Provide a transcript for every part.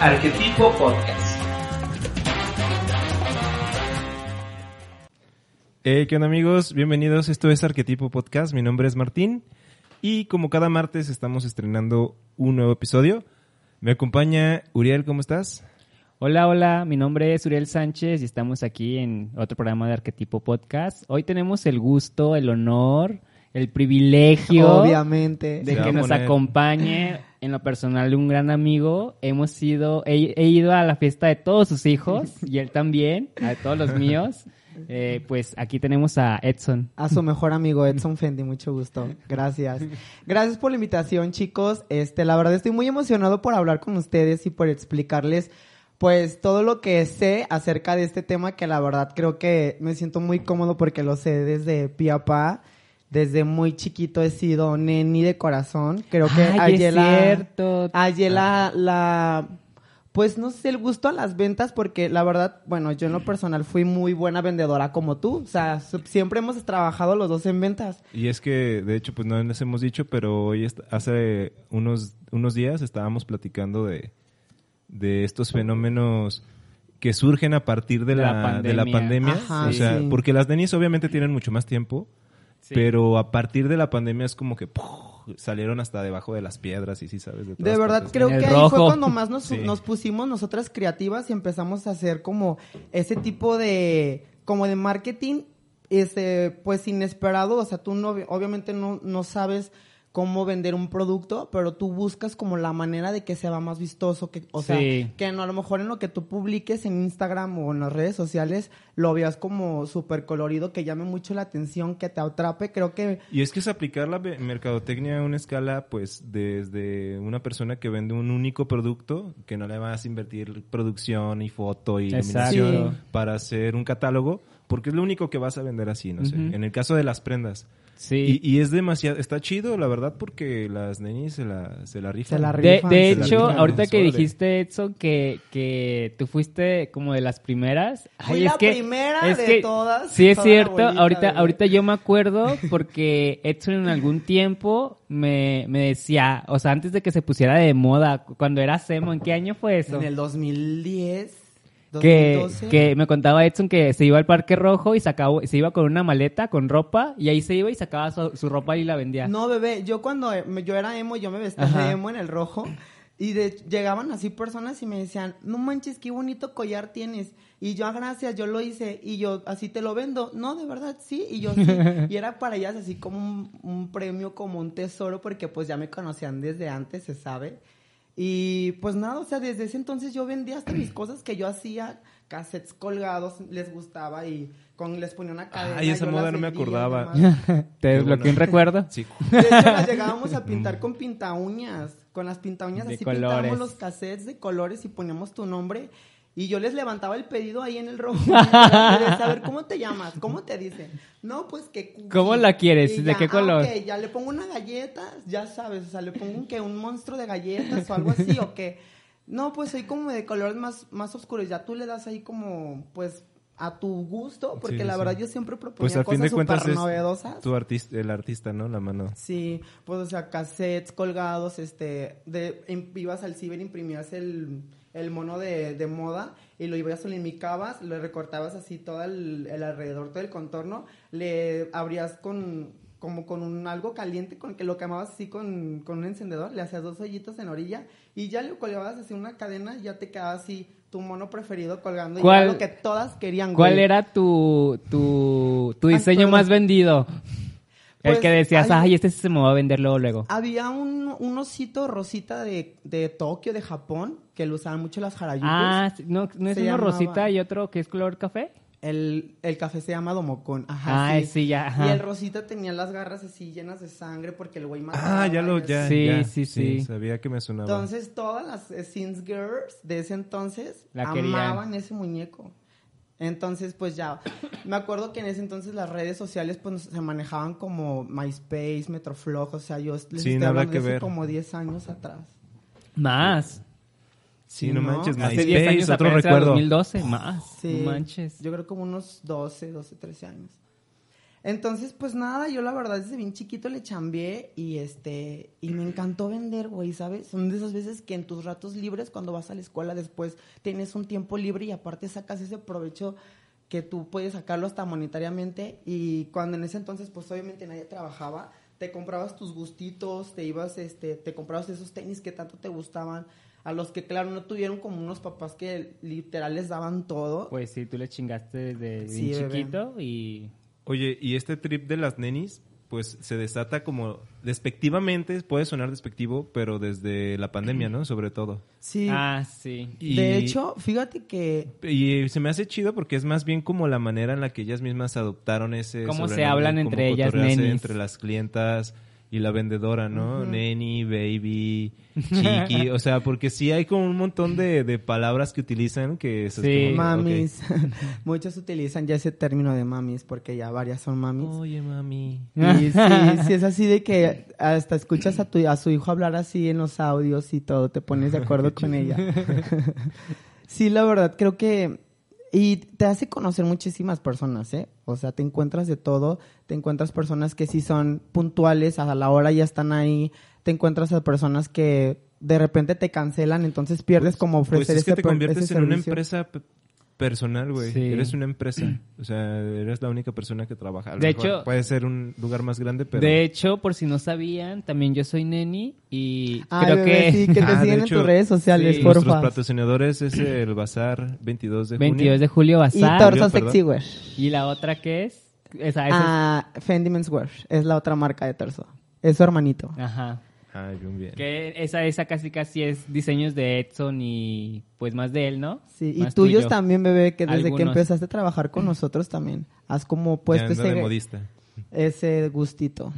Arquetipo Podcast. Hey, ¿qué onda amigos? Bienvenidos, esto es Arquetipo Podcast, mi nombre es Martín y como cada martes estamos estrenando un nuevo episodio. Me acompaña Uriel, ¿cómo estás? Hola, hola, mi nombre es Uriel Sánchez y estamos aquí en otro programa de Arquetipo Podcast. Hoy tenemos el gusto, el honor, el privilegio Obviamente. de que nos acompañe en lo personal un gran amigo. Hemos ido, he, he ido a la fiesta de todos sus hijos y él también, a todos los míos. Eh, pues aquí tenemos a Edson. A su mejor amigo Edson Fendi, mucho gusto. Gracias. Gracias por la invitación, chicos. Este, la verdad estoy muy emocionado por hablar con ustedes y por explicarles pues todo lo que sé acerca de este tema que la verdad creo que me siento muy cómodo porque lo sé desde pie a pa. Desde muy chiquito he sido neni de corazón. Creo que Ay, es hallé la- cierto. hallé la, la, pues no sé, el gusto a las ventas porque la verdad, bueno, yo en lo personal fui muy buena vendedora como tú. O sea, siempre hemos trabajado los dos en ventas. Y es que, de hecho, pues no les hemos dicho, pero hoy, hace unos, unos días estábamos platicando de, de estos fenómenos que surgen a partir de la, la de la pandemia. pandemia. Ajá, o sea, sí. porque las nenis obviamente tienen mucho más tiempo, Sí. pero a partir de la pandemia es como que salieron hasta debajo de las piedras y sí, ¿sabes? De todas verdad, partes. creo que ahí fue cuando más nos, Sí. nos pusimos nosotras creativas y empezamos a hacer como ese tipo de, como de marketing, este, pues inesperado. O sea, tú no, obviamente no, no sabes cómo vender un producto, pero tú buscas como la manera de que sea más vistoso, que, o sea, Sí. que no, a lo mejor en lo que tú publiques en Instagram o en las redes sociales lo veas como súper colorido, que llame mucho la atención, que te atrape. Creo que Y es que es aplicar la mercadotecnia a una escala, pues, desde una persona que vende un único producto, que no le vas a invertir producción y foto y iluminación Sí. para hacer un catálogo, porque es lo único que vas a vender así, no sé. En el caso de las prendas. Sí. Y, y es demasiado, está chido, la verdad, porque las nenis se la, se la rifan. Se la De, rifan, de se la hecho, rifan. ahorita que dijiste, Edson, que, que tú fuiste como de las primeras. Fui la primera de todas, Sí, es toda cierto. Ahorita, ahorita yo me acuerdo porque Edson en algún tiempo me, me decía, o sea, antes de que se pusiera de moda, cuando era Semo, ¿en qué año fue eso? en el 2010, que, 2012. que me contaba Edson que se iba al Parque Rojo y sacaba, se iba con una maleta con ropa y ahí se iba y sacaba su, su ropa y la vendía. No, bebé, yo cuando eh, yo era emo, yo me vestía Ajá. de emo en el rojo. Y de- llegaban así personas y me decían, no manches, qué bonito collar tienes. Y yo, "Ah, gracias, yo lo hice. Y yo, así te lo vendo. No, de verdad, sí. Y yo, sí. y era para ellas así como un, un premio, como un tesoro, porque pues ya me conocían desde antes, se sabe. Y pues nada, o sea, desde ese entonces yo vendía hasta mis cosas que yo hacía, cassettes colgados, les gustaba y con, les ponía una cadena. Ay, esa yo moda no me acordaba. ¿Te desbloqueé un recuerdo? Sí. De hecho, las llegábamos a pintar con pinta uñas. Con las pinta uñas De así colores. pintábamos los cassettes de colores y poníamos tu nombre. Y yo les levantaba el pedido ahí en el rojo. A ver, ¿cómo te llamas? ¿Cómo te dicen? No, pues que. ¿Cómo la quieres? Y ¿De ya, qué ah, color? ok, ya le pongo una galleta, ya sabes, o sea, le pongo un, que un monstruo de galletas o algo así, o que. No, pues soy como de colores más, más oscuros. Ya tú le das ahí como, pues, a tu gusto, porque Sí, la sí. verdad yo siempre proponía Pues fin cosas de cuentas es novedosas. tu artista, el artista, ¿no? La mano. Sí, pues o sea, cassettes colgados, este, de, ibas al ciber, imprimías el, el mono de, de moda y lo ibas, lo imicabas, lo recortabas así todo el, el alrededor, todo el contorno, le abrías con, como con un algo caliente, con que lo quemabas así con, con un encendedor, le hacías dos hoyitos en orilla y ya le colgabas así una cadena y ya te quedaba así tu mono preferido colgando y ¿Cuál- era lo que todas querían, ¿Cuál era tu, tu, tu diseño más vendido? El Pues, que decías, hay- ay, este sí se me va a vender luego, luego. Había un, un osito rosita de, de Tokio, de Japón, que lo usaban mucho las Harayukis. Ah, sí, ¿no, no es Se uno llamaba- rosita y otro que es color café? El, el café se llama Domocon. Ajá, Ah, sí. sí, ya, ajá. Y el rosita tenía las garras así llenas de sangre porque el güey mataba. Ah, ya lo, ya, Sí, ya, sí, sí. Sabía que me sonaba. Entonces, todas las eh, Sims Girls de ese entonces La querían. amaban ese muñeco. Entonces, pues ya, me acuerdo que en ese entonces las redes sociales pues se manejaban como MySpace, Metroflog, o sea, yo les Sí, estoy nada hablando que de hace ver. como 10 años atrás. Más. sí, no, ¿no? manches, Hace MySpace, 10 años otro recuerdo. 2012, más. Sí, No manches. Yo creo como unos 12, 12, 13 años. Entonces, pues nada, yo la verdad desde bien chiquito le chambeé y este y me encantó vender, güey, ¿sabes? Son de esas veces que en tus ratos libres cuando vas a la escuela después tienes un tiempo libre y aparte sacas ese provecho que tú puedes sacarlo hasta monetariamente y cuando en ese entonces pues obviamente nadie trabajaba, te comprabas tus gustitos, te ibas este te comprabas esos tenis que tanto te gustaban, a los que claro no tuvieron como unos papás que literal les daban todo. Pues sí, tú le chingaste desde Sí, bien bebé. chiquito y... Oye, y este trip de las nenis, pues se desata como despectivamente, puede sonar despectivo, pero desde la pandemia, ¿no? Sobre todo. Sí. Ah, sí. Y- De hecho, fíjate que Y se me hace chido porque es más bien como la manera en la que ellas mismas adoptaron ese Cómo se hablan entre ellas, nenis. entre las clientas y la vendedora, ¿no? Neni, baby, chiqui, o sea, porque sí hay como un montón de, de palabras que utilizan que eso es Sí. como, mamis, muchos utilizan ya ese término de mamis porque ya varias son mamis. Oye, mami. Y sí, sí es así de que hasta escuchas a tu a su hijo hablar así en los audios y todo, te pones de acuerdo con ella. sí, la verdad creo que y te hace conocer muchísimas personas, ¿eh? O sea, te encuentras de todo, te encuentras personas que sí son puntuales, a la hora ya están ahí, te encuentras a personas que de repente te cancelan, entonces pierdes como Pues ofrecer es que ese te conviertes en una empresa personal, güey. Sí. Eres una empresa. O sea, eres la única persona que trabaja. A lo De mejor hecho- puede ser un lugar más grande, pero... De hecho, por si no sabían, también yo soy Neni y Ay, creo bebé, que... sí, que te Ah, de siguen en hecho, tus redes sociales, sí, porfa. Nuestros patrocinadores es el Bazar 22 de junio. 22 de julio Y Bazar. Torso perdón. Sexy Wear. ¿Y la otra qué es? Esa, esa Ah, Fendi Men's Wear. Es la otra marca de Torso. Es su hermanito. es- Ajá. Ay, bien, bien. Que esa, esa casi casi es diseños de Edson y pues más de él, ¿no? Sí, y tuyos tuyo. también, bebé, que desde que empezaste a trabajar con nosotros también. Has como puesto de ese, modista. ese gustito.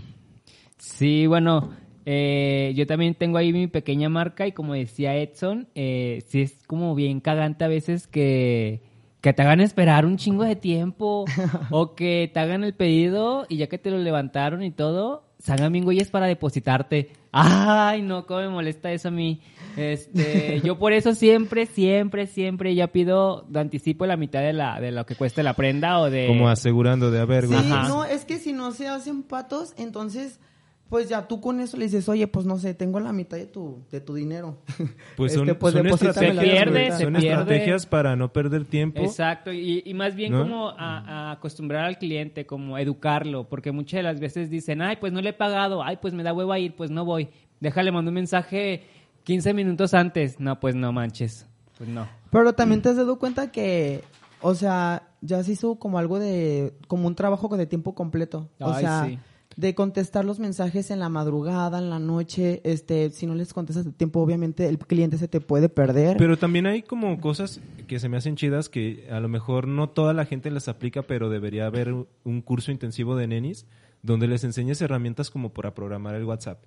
Sí, bueno, eh, yo también tengo ahí mi pequeña marca y como decía Edson, eh, sí es como bien cagante a veces que, que te hagan esperar un chingo de tiempo o que te hagan el pedido y ya que te lo levantaron y todo, salgan bien güeyes para depositarte. Ay, no, cómo me molesta eso a mí. Este, yo por eso siempre, siempre, siempre ya pido de anticipo la mitad de la de lo que cueste la prenda o de Como asegurando de, a ver, Sí, güey. Ajá. no, es que si no se hacen patos, entonces, pues ya tú con eso le dices, oye, pues no sé, tengo la mitad de tu, de tu dinero. Pues Este, son, pues, son estrategias, pierde, güey. se son pierde. estrategias para no perder tiempo. Exacto, y, y más bien ¿No? como a, a acostumbrar al cliente, como educarlo, porque muchas de las veces dicen, ay, pues no le he pagado, ay, pues me da hueva ir, pues no voy. Déjale, mando un mensaje 15 minutos antes. No, pues no manches, pues no. Pero también te has dado cuenta que, o sea, ya se hizo como algo de, como un trabajo de tiempo completo. O Ay, sea, sí. De contestar los mensajes en la madrugada, en la noche, este, si no les contestas de tiempo, obviamente el cliente se te puede perder. Pero también hay como cosas que se me hacen chidas que a lo mejor no toda la gente las aplica, pero debería haber un- curso intensivo de nenis donde les enseñes herramientas como para programar el WhatsApp.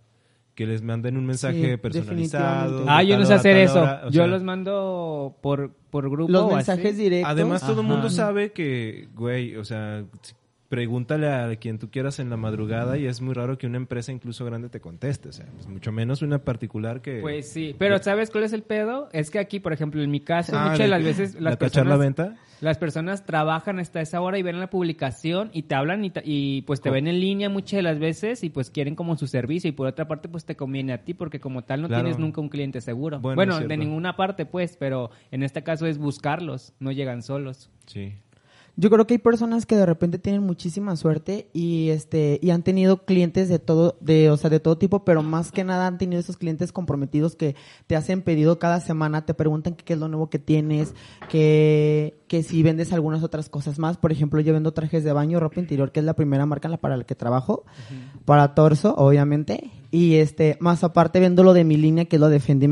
Que les manden un mensaje Sí, personalizado. Ah, yo no sé hacer eso. hora, yo sea, los mando por, por grupo. los mensajes así. directos. Además, todo el mundo sabe que, güey, o sea, pregúntale a quien tú quieras en la madrugada y es muy raro que una empresa incluso grande te conteste. O sea, pues mucho menos una particular que... Pues sí, pero ¿sabes cuál es el pedo? Es que aquí, por ejemplo, en mi caso, Ah, muchas de las veces las la cachar la personas, venta. las personas trabajan hasta esa hora y ven la publicación y te hablan y, pues te ven en línea muchas de las veces y pues quieren como su servicio y por otra parte pues te conviene a ti porque como tal no Claro. tienes nunca un cliente seguro. Bueno, Bueno, de ninguna parte pues, pero en este caso es buscarlos, no llegan solos. Sí. Yo creo que hay personas que de repente tienen muchísima suerte y este y han tenido clientes de todo de o sea de todo tipo pero más que nada han tenido esos clientes comprometidos que te hacen pedido cada semana te preguntan qué es lo nuevo que tienes que que si vendes algunas otras cosas más. Por ejemplo yo vendo trajes de baño ropa interior que es la primera marca en la para la que trabajo para torso obviamente y este más aparte vendo lo de mi línea que es lo de Fendi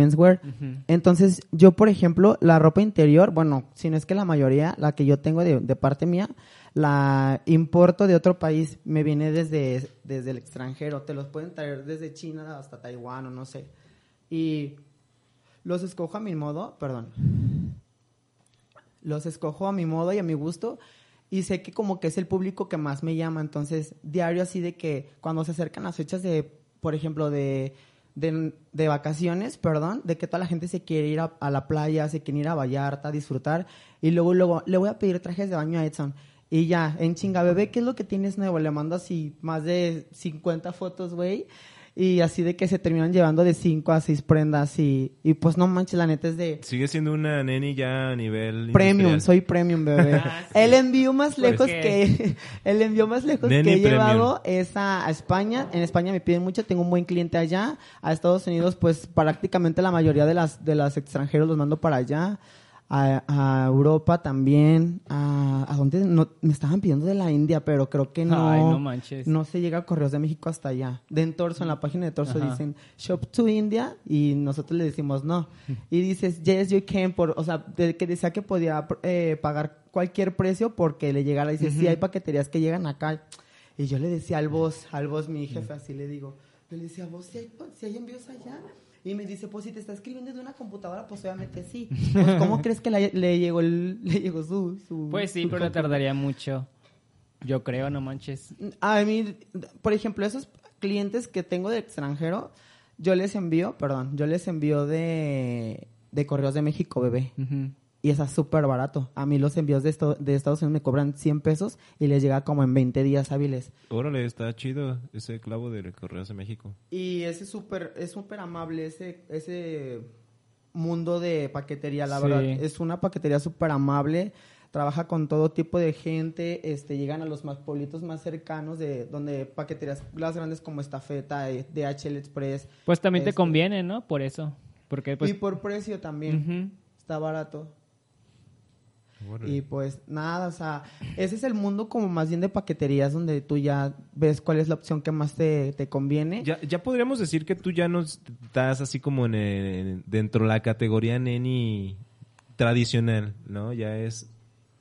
entonces yo por ejemplo la ropa interior bueno si no es que la mayoría la que yo tengo de, de parte mía la importo de otro país me viene desde desde el extranjero. Te los pueden traer desde China hasta Taiwán o no sé. Y los escojo a mi modo perdón. Los escojo a mi modo y a mi gusto y sé que como que es el público que más me llama, entonces diario así de que cuando se acercan las fechas de, por ejemplo, de, de, de vacaciones, perdón, de que toda la gente se quiere ir a, la playa, se quiere ir a Vallarta, a disfrutar, y luego, luego le voy a pedir trajes de baño a Edson. Y ya, en chinga, bebé, ¿qué es lo que tienes nuevo? Le mando así más de 50 fotos, güey. Y así de que se terminan llevando de 5 a 6 prendas. Y, y pues no manches, la neta es de Sigue siendo una neni ya a nivel premium, industrial. soy premium, bebé. Ah, sí. El envío más Pues lejos que- que el envío más lejos Neni que he premium. llevado es a, a España. En España me piden mucho, tengo un buen cliente allá. A Estados Unidos, pues prácticamente la mayoría de las de los extranjeros los mando para allá. A, a Europa también. A, a dónde no, me estaban pidiendo de la India, pero creo que no. Ay, no manches. No se llega a Correos de México hasta allá. De en Torso, en la página de Torso Ajá. dicen Shop to India y nosotros le decimos no. Y dices, yes, you can, por, o sea, de- que decía que podía eh, pagar cualquier precio porque le llegara. Dice, sí, hay paqueterías que llegan acá. Y yo le decía al boss, al boss, mi jefe, así le digo, yo le decía, vos, si hay, si hay envíos allá. Y me dice, pues si te está escribiendo de una computadora, pues obviamente sí. Pues, ¿cómo crees que le, le llegó, el, le llegó su, su- Pues sí, su pero computadora? tardaría mucho. Yo creo, no manches. A mí, por ejemplo, esos clientes que tengo de extranjero, yo les envío, perdón, yo les envío de, de Correos de México, bebé. Ujú. Y es súper barato. A mí los envíos de, esto- de Estados Unidos me cobran 100 pesos y les llega como en 20 días hábiles. Órale, está chido ese clavo de Correos de México. Y ese es súper, es súper amable ese, ese mundo de paquetería, la Sí. verdad. Es una paquetería súper amable. Trabaja con todo tipo de gente, este, llegan a los más pueblitos más cercanos de donde paqueterías las grandes como Estafeta, eh, DHL Express. Pues también te Este, conviene, ¿no? Por eso. Porque pues... y por precio también. Está barato. Y pues nada, o sea, ese es el mundo como más bien de paqueterías donde tú ya ves cuál es la opción que más te, te conviene. Ya, ya podríamos decir que tú ya no estás así como en el- dentro de la categoría neni tradicional, ¿no? Ya es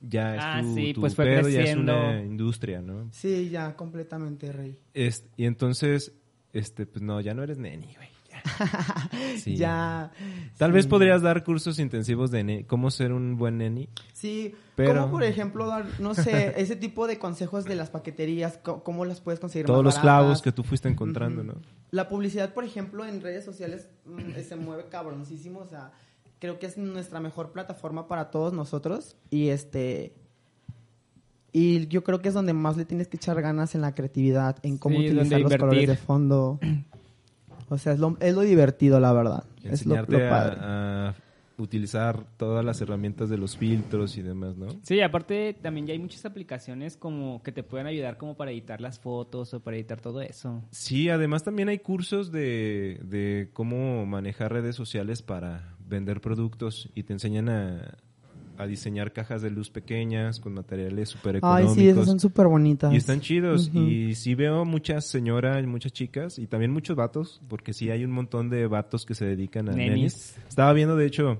ya es Ah, tu, sí, tu pues fue pedo, ya es creciendo. una industria, ¿no? Sí, ya, completamente, Rey. Es- y entonces, este, pues no, ya no eres neni, güey. Ya. Sí. Ya. Tal sí. vez podrías dar cursos intensivos de cómo ser un buen neni. Sí, Pero- como por ejemplo dar, no sé, ese tipo de consejos de las paqueterías, cómo las puedes conseguir Todos más los clavos que tú fuiste encontrando. ¿no? La publicidad, por ejemplo, en redes sociales mm, se mueve cabroncísimo, o sea, creo que es nuestra mejor plataforma para todos nosotros y este y yo creo que es donde más le tienes que echar ganas en la creatividad, en cómo Sí, utilizar los colores de fondo. O sea, es lo, es lo divertido, la verdad. Es lo, Enseñarte lo padre. a, a utilizar todas las herramientas de los filtros y demás, ¿no? Sí, aparte también ya hay muchas aplicaciones como que te pueden ayudar como para editar las fotos o para editar todo eso. Sí, además también hay cursos de, de cómo manejar redes sociales para vender productos y te enseñan a, a diseñar cajas de luz pequeñas con materiales súper Ay, económicos. sí, esas son súper bonitas. Y están chidos. Y sí veo muchas señoras, muchas chicas y también muchos vatos, porque sí hay un montón de vatos que se dedican a Nenis. nenis. Estaba viendo, de hecho,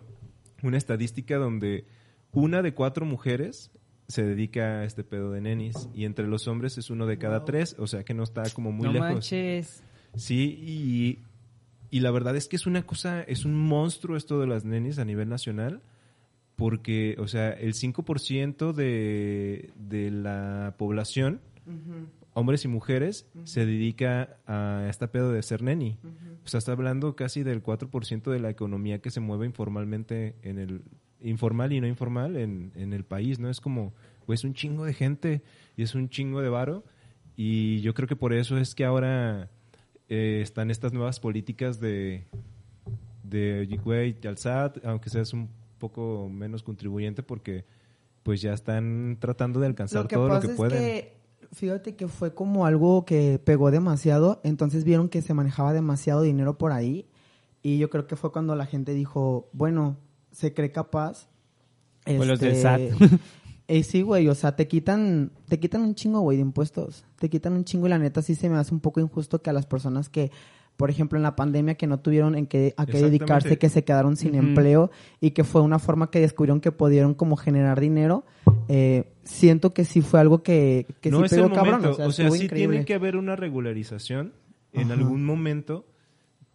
una estadística donde una de cuatro mujeres se dedica a este pedo de nenis y entre los hombres es uno de cada tres, o sea que no está como muy no lejos. manches. Sí, y, y la verdad es que es una cosa, es un monstruo esto de las nenis a nivel nacional, porque, o sea, el 5% de, de la población, hombres y mujeres, se dedica a esta pedo de ser neni. O sea, está hablando casi del 4% de la economía que se mueve informalmente en el informal y no informal en, en el país, ¿no? Es como, pues un chingo de gente y es un chingo de varo y yo creo que por eso es que ahora eh, están estas nuevas políticas de de güey, al SAT, aunque seas un poco menos contribuyente porque pues ya están tratando de alcanzar Lo todo lo que es pueden. que, fíjate que fue como algo que pegó demasiado, entonces vieron que se manejaba demasiado dinero por ahí y yo creo que fue cuando la gente dijo, bueno, se cree capaz. Pues los del este, SAT. eh, sí, güey, o sea, te quitan, te quitan un chingo, güey, de impuestos. Te quitan un chingo y la neta sí se me hace un poco injusto que a las personas que, por ejemplo, en la pandemia que no tuvieron en qué, a qué dedicarse, que se quedaron sin empleo y que fue una forma que descubrieron que pudieron como generar dinero, eh, siento que sí fue algo que, que no sí es pegó el cabrón. O sea, sí increíble. tiene que haber una regularización en Ajá. algún momento,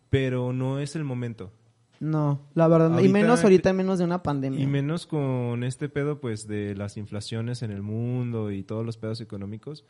pero no es el momento. No, la verdad, y menos ahorita, menos de una pandemia. Y menos con este pedo, pues, de las inflaciones en el mundo y todos los pedos económicos.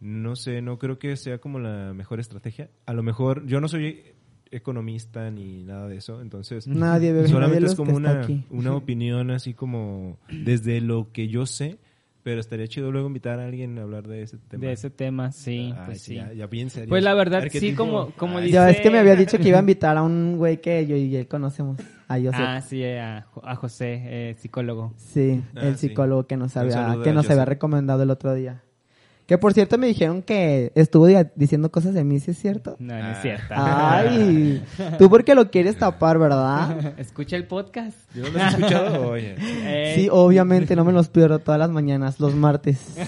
No sé, no creo que sea como la mejor estrategia. A lo mejor, yo no soy economista ni nada de eso, entonces Nadie, bebé, solamente es como una, una opinión así como desde lo que yo sé, pero estaría chido luego invitar a alguien a hablar de ese tema. De ese tema, sí, Ay, pues sí. Ya, ya bien serio. Pues la verdad, sí, como- como Ay, dice- ves que me había dicho que iba a invitar a un güey que yo y él conocemos, a Joseph. Ah, sí, a, Jo- a José, eh, psicólogo. Sí, Ah, el sí. psicólogo que nos había, que a nos había recomendado el otro día. Que por cierto me dijeron que estuvo di- diciendo cosas de mí, ¿sí es cierto? No, no es Ah. cierto. Ay, tú porque lo quieres tapar, ¿verdad? Escucha el podcast. ¿Yo no lo has escuchado? Oye. Eh, Sí, obviamente, no me los pierdo todas las mañanas, los martes.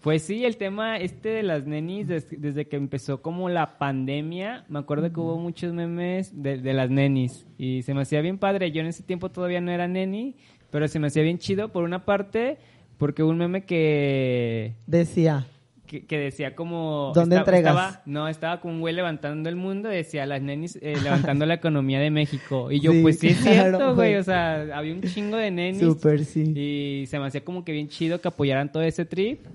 Pues sí, el tema este de las nenis, des- desde, que empezó como la pandemia, me acuerdo que hubo muchos memes de, de las nenis y se me hacía bien padre. Yo en ese tiempo todavía no era neni, pero se me hacía bien chido por una parte, porque un meme que, Decía, que, que decía como... ¿Dónde esta- entregas? estaba- no, estaba como un güey levantando el mundo, decía las nenis eh, levantando la economía de México. Y yo, Sí, pues sí es claro, cierto, güey, güey. o sea, había un chingo de nenis. súper sí. Y se me hacía como que bien chido que apoyaran todo ese trip.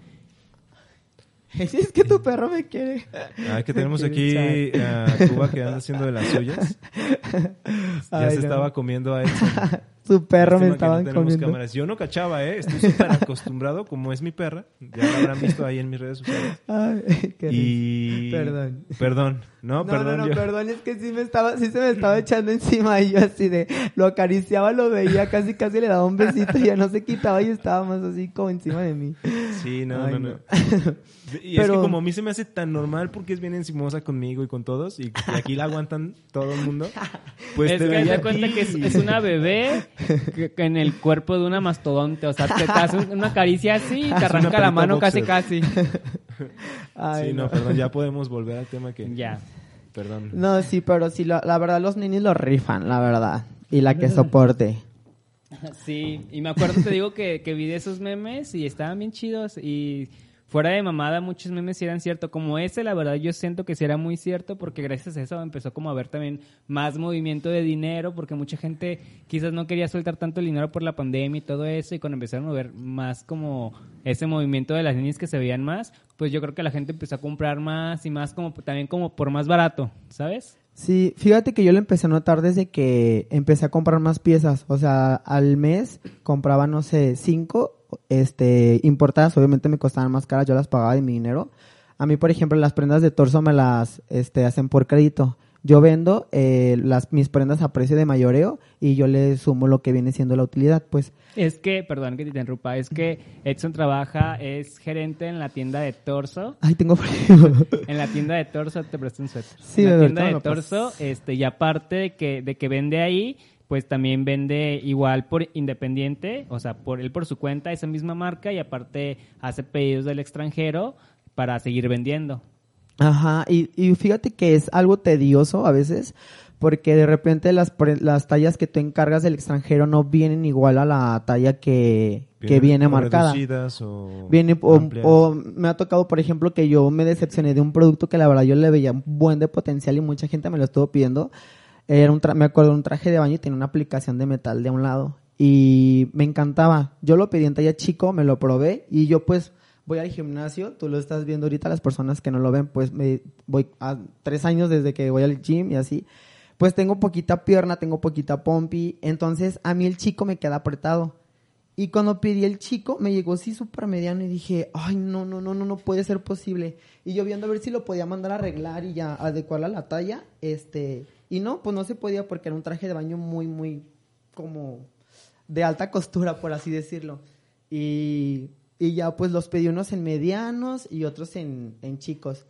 Es que tu perro me quiere. Ah, que tenemos aquí quiere a Cuba que anda haciendo de las suyas. Ya Ay, se no. estaba comiendo a Edson. Su perro me estaban no tenemos comiendo. cámaras. Yo no cachaba, ¿eh? Estoy súper acostumbrado, como es mi perra. Ya la habrán visto ahí en mis redes sociales. Ay, qué. Y... Perdón. Perdón. No, No, perdón. no, no, yo- perdón, es que sí me estaba, sí se me estaba echando encima y yo así de, lo acariciaba, lo veía, casi casi le daba un besito y ya no se quitaba y estaba más así como encima de mí. Sí, no, Ay, no, no. no. Y es Pero- que como a mí se me hace tan normal porque es bien encimosa conmigo y con todos y, aquí la aguantan todo el mundo, pues es te que veía cuenta que es, es una bebé en el cuerpo de una mastodonte. O sea, te das un- una caricia así y te arranca la mano casi boxer. casi. Ay, sí, no, perdón, ya podemos volver al tema que... ya. Perdón. No, sí, pero sí, la, la verdad los ninis lo rifan, la verdad. Y la que soporte. Sí, y me acuerdo, te digo, que, que vi de esos memes y estaban bien chidos. Y fuera de mamada, muchos memes eran cierto. Como ese, la verdad, yo siento que sí era muy cierto porque gracias a eso empezó como a haber también más movimiento de dinero porque mucha gente quizás no quería soltar tanto el dinero por la pandemia y todo eso. Y cuando empezaron a ver más como ese movimiento de las niñas que se veían más, pues yo creo que la gente empezó a comprar más y más como también como por más barato, ¿sabes? Sí, fíjate que yo lo empecé a notar desde que empecé a comprar más piezas. O sea, al mes compraba, no sé, cinco, este, importadas. Obviamente me costaban más caras, yo las pagaba de mi dinero. A mí, por ejemplo, las prendas de torso me las, este, hacen por crédito. Yo vendo eh, las, mis prendas a precio de mayoreo y yo le sumo lo que viene siendo la utilidad, pues. Es que, perdón que te interrumpa, es que Edson trabaja, es gerente en la tienda de Torso. Ay, tengo frío. En la tienda de Torso te presto un suéter. Sí, en la tienda de. Torso, este, y aparte de que, de que vende ahí, pues también vende igual por independiente, o sea, por él por su cuenta, esa misma marca, y aparte hace pedidos del extranjero para seguir vendiendo. Ajá, y, y fíjate que es algo tedioso a veces, porque de repente las, pre- las tallas que tú encargas del extranjero no vienen igual a la talla que, que viene marcada. reducidas o Viene, o, o me ha tocado, por ejemplo, que yo me decepcioné de un producto que la verdad yo le veía un buen de potencial y mucha gente me lo estuvo pidiendo. Era un me acuerdo un traje de baño y tenía una aplicación de metal de un lado. Y me encantaba. Yo lo pedí en talla chico, me lo probé y yo pues voy al gimnasio. Tú lo estás viendo ahorita, las personas que no lo ven, pues me voy a tres años desde que voy al gym y así. Pues tengo poquita pierna, tengo poquita pompi. Entonces a mí el chico me queda apretado. Y cuando pedí el chico, me llegó así súper mediano y dije, ay, no, no, no, no, no puede ser posible. Y yo viendo a ver si lo podía mandar a arreglar y ya adecuar a la talla, este, y no, pues no se podía porque era un traje de baño muy, muy, como, de alta costura, por así decirlo. Y, y ya pues los pedí unos en medianos y otros en, en chicos.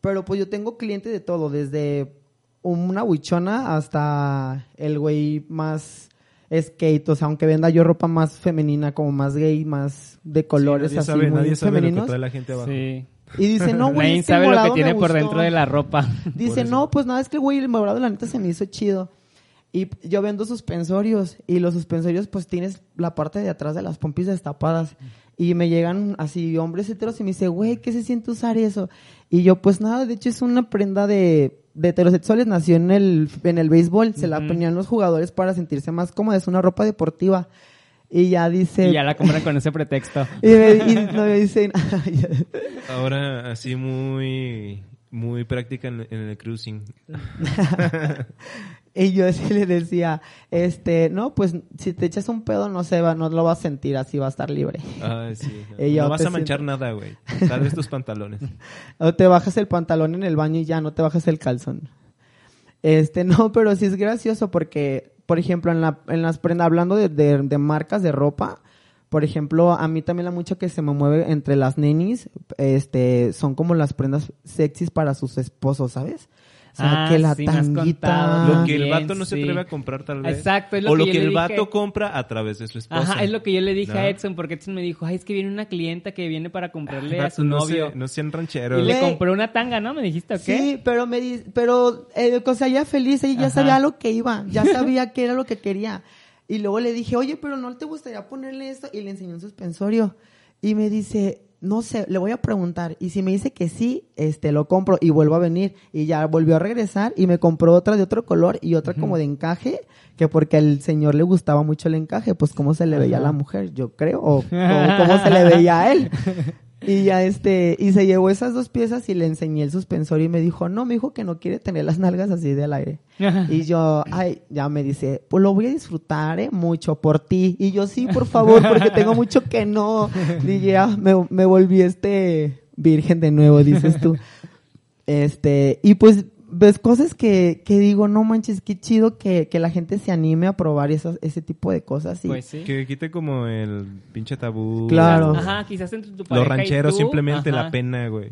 Pero pues yo tengo clientes de todo, desde una buchona hasta el güey más skate, o sea, aunque venda yo ropa más femenina, como más gay, más de colores Sí, nadie así sabe, muy nadie sabe lo que femeninos. trae la gente abajo. Sí. Y dice, no, güey, Nadie este sabe lo que tiene por gustó. dentro de la ropa. Dice, no, pues nada, es que güey, el morado la neta se me hizo chido. Y yo vendo suspensorios y los suspensorios pues tienes la parte de atrás de las pompis destapadas. Y me llegan así hombres heteros y me dice, güey, ¿qué se siente usar eso? Y yo, pues nada, de hecho es una prenda de, de heterosexuales, nació en el, en el béisbol, se la Ujú. ponían los jugadores para sentirse más cómodos, es una ropa deportiva. Y ya dice... Y ya la compran con ese pretexto. y me, y no me dicen... Ahora así muy muy práctica en, en el cruising. Y yo así le decía, este, no, pues si te echas un pedo no se va, no lo vas a sentir, así va a estar libre. Sí. No, Y yo No vas a manchar siento- nada, güey. Tal vez tus pantalones. O te bajas el pantalón en el baño y ya, no te bajas el calzón. Este, no, pero sí es gracioso porque, por ejemplo, en, la, en las prendas, hablando de, de, marcas de ropa, por ejemplo, a mí también la mucho que se me mueve entre las nenis, este, son como las prendas sexys para sus esposos, ¿sabes? O sea, Ah, que la sí, tanguita... Lo que el vato no se atreve a comprar tal vez. Exacto, es lo o que lo yo que le el dije. vato compra a través de su esposa. Ajá, es lo que yo le dije ¿No? a Edson, porque Edson me dijo, ay, es que viene una clienta que viene para comprarle a Vato, su no novio. se- no sean y rancheros. le Güey. compró una tanga, ¿no? ¿Me dijiste o qué? Sí, pero me di- pero eh, o sea, ella feliz, ella ya Ajá. sabía a lo que iba, ya sabía qué era lo que quería. Y luego le dije, "Oye, pero no te gustaría ponerle esto?" Y le enseñé un suspensorio. Y me dice, "No sé, le voy a preguntar." Y si me dice que sí, este lo compro y vuelvo a venir y ya volvió a regresar y me compró otra de otro color y otra como de encaje, que porque al señor le gustaba mucho el encaje, pues cómo se le veía a la mujer, yo creo, o, o cómo se le veía a él. Y ya este, y se llevó esas dos piezas y le enseñé el suspensor y me dijo, no, me dijo que no quiere tener las nalgas así del aire. Y yo, ay, ya me dice, pues lo voy a disfrutar, eh, mucho por ti. Y yo, sí, por favor, porque tengo mucho que no. Dije, ah, me, me volví este virgen de nuevo, dices tú. Este, y pues ves cosas que, que digo, no manches, qué chido que, que la gente se anime a probar esas, ese tipo de cosas. Y, Pues sí. Que quite como el pinche tabú. Claro. Ajá, quizás entre tu pareja Los y rancheros tú, simplemente ajá. la pena, güey.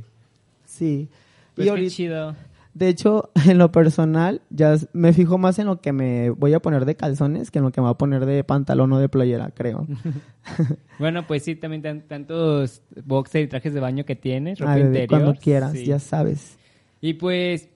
sí. Pues y qué ahorita- chido. De hecho, en lo personal, ya me fijo más en lo que me voy a poner de calzones que en lo que me voy a poner de pantalón o de playera, creo. Bueno, pues sí, también tan- tantos boxers y trajes de baño que tienes, ropa Ay, bebé, interior. cuando quieras, sí. ya sabes. Y pues,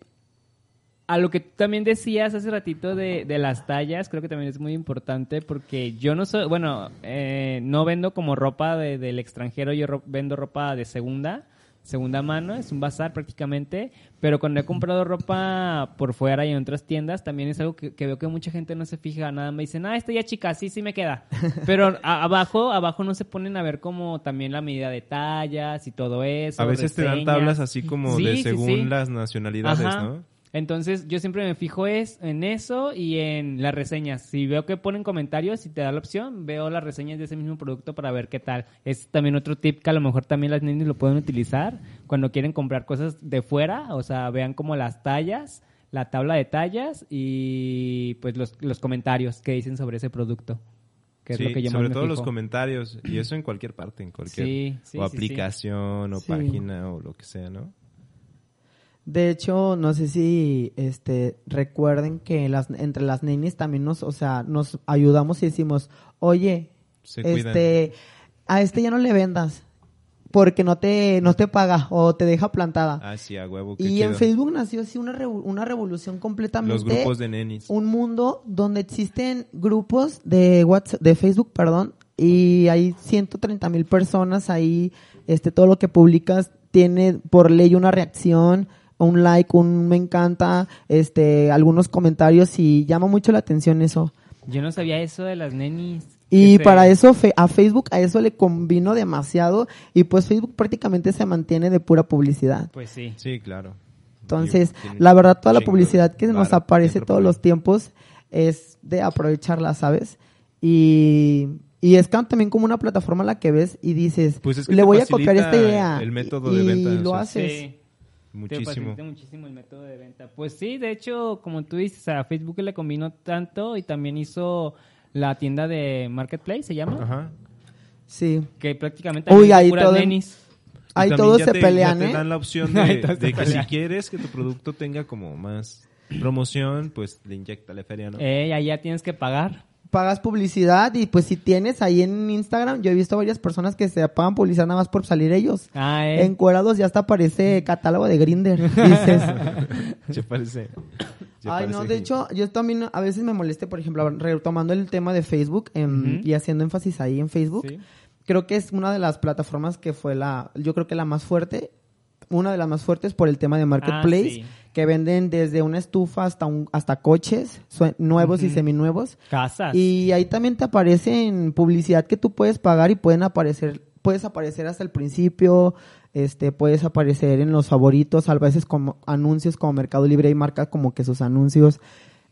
a lo que tú también decías hace ratito de, de las tallas, creo que también es muy importante porque yo no soy, bueno, eh, no vendo como ropa de- del extranjero, yo ro- vendo ropa de segunda, segunda mano, es un bazar prácticamente, pero cuando he comprado ropa por fuera y en otras tiendas, también es algo que, que veo que mucha gente no se fija, nada me dicen, ah, esta ya chica, sí, sí me queda. Pero a- abajo, abajo no se ponen a ver como también la medida de tallas y todo eso. A veces te dan tablas así como Sí, de sí, según sí. las nacionalidades, Ajá. ¿no? Entonces, yo siempre me fijo es en eso y en las reseñas. Si veo que ponen comentarios y te da la opción, veo las reseñas de ese mismo producto para ver qué tal. Es también otro tip que a lo mejor también las niñas lo pueden utilizar cuando quieren comprar cosas de fuera. O sea, vean como las tallas, la tabla de tallas y pues los, los comentarios que dicen sobre ese producto. Que Sí, es lo que sobre todo los comentarios. Y eso en cualquier parte, en cualquier Sí, sí, o sí, sí. aplicación o Sí. página o lo que sea, ¿no? De hecho, no sé si este recuerden que las entre las nenis también nos, o sea, nos ayudamos y decimos, "Oye, Se este a este ya no le vendas porque no te no te paga o te deja plantada." Ah, sí, a huevo. y en. Facebook nació así una revo- una revolución completamente Los grupos de nenis. un mundo donde existen grupos de WhatsApp, de Facebook, perdón, y hay 130 mil personas ahí, este, todo lo que publicas tiene por ley una reacción, un like, un me encanta, este, algunos comentarios y llama mucho la atención eso. Yo no sabía eso de las nenis. Y Este, para eso a Facebook a eso le convino demasiado y pues Facebook prácticamente se mantiene de pura publicidad. Pues sí. Sí, claro. Entonces, la verdad, toda la publicidad que nos aparece todos los tiempos es de aprovecharla, ¿sabes? Y, y es también como una plataforma a la que ves y dices, Pues es que le voy a copiar esta idea. el método y, de venta, y o lo sea, haces. Sí. Te Muchísimo. facilita muchísimo el método de venta. Pues sí, de hecho, como tú dices, a Facebook le combinó tanto y también hizo la tienda de Marketplace, se llama. Ajá. Sí. Que prácticamente Uy, ahí todo- nenis. Ahí todos se te- pelean, ya te ¿eh? dan la opción de, que si quieres que tu producto tenga como más promoción, pues le inyecta feria, ¿no? Eh, ahí ya tienes que pagar. Pagas publicidad y pues si tienes ahí en Instagram, yo he visto varias personas que se pagan publicidad nada más por salir ellos. Ah, eh. Encuerados ya hasta parece catálogo de Grinder. Dices, Se parece. se Ay, no, de que- hecho, yo también a veces me moleste, por ejemplo, retomando el tema de Facebook em, y haciendo énfasis ahí en Facebook. Sí. Creo que es una de las plataformas que fue la, yo creo que la más fuerte, una de las más fuertes por el tema de Marketplace, sí. Que venden desde una estufa hasta un, hasta coches nuevos y seminuevos. Casas. Y ahí también te aparece en publicidad que tú puedes pagar y pueden aparecer, puedes aparecer hasta el principio, este, puedes aparecer en los favoritos, a veces como anuncios como Mercado Libre y marca como que sus anuncios.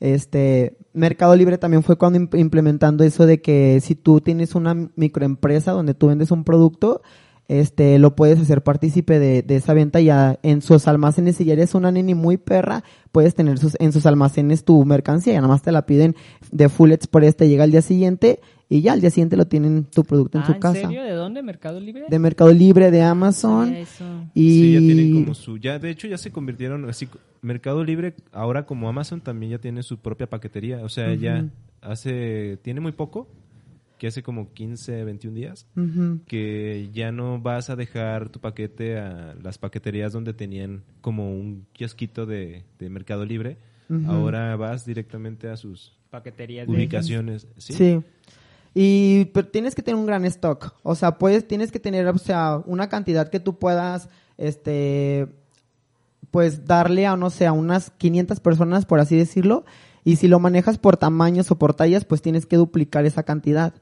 Este, Mercado Libre también fue cuando imp- implementando eso de que si tú tienes una microempresa donde tú vendes un producto, este, lo puedes hacer partícipe de, de esa venta ya en sus almacenes. Si ya eres una neni muy perra, puedes tener sus, en sus almacenes tu mercancía. Ya nada más te la piden de full express, te llega al día siguiente y ya al día siguiente lo tienen tu producto en Ah, su ¿en casa. serio? ¿De dónde? ¿Mercado Libre? De Mercado Libre, de Amazon. Sabía eso. Y Sí, ya tienen como su... Ya, de hecho, ya se convirtieron así... Mercado Libre, ahora como Amazon, también ya tiene su propia paquetería. O sea, ya hace... Tiene muy poco, que hace como 15, 21 días, que ya no vas a dejar tu paquete a las paqueterías donde tenían como un kiosquito de, de Mercado Libre. Ahora vas directamente a sus Paqueterías de ubicaciones. ¿sí? Sí. Y pero tienes que tener un gran stock. O sea, puedes, tienes que tener, o sea, una cantidad que tú puedas, este, pues darle a, no sé, a unas 500 personas, por así decirlo. Y si lo manejas por tamaños o por tallas, pues tienes que duplicar esa cantidad.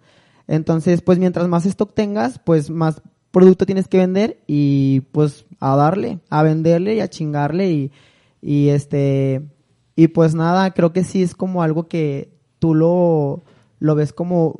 Entonces, pues mientras más stock tengas, pues más producto tienes que vender y pues a darle, a venderle y a chingarle y, y este, y pues nada, creo que sí es como algo que tú lo, lo ves como,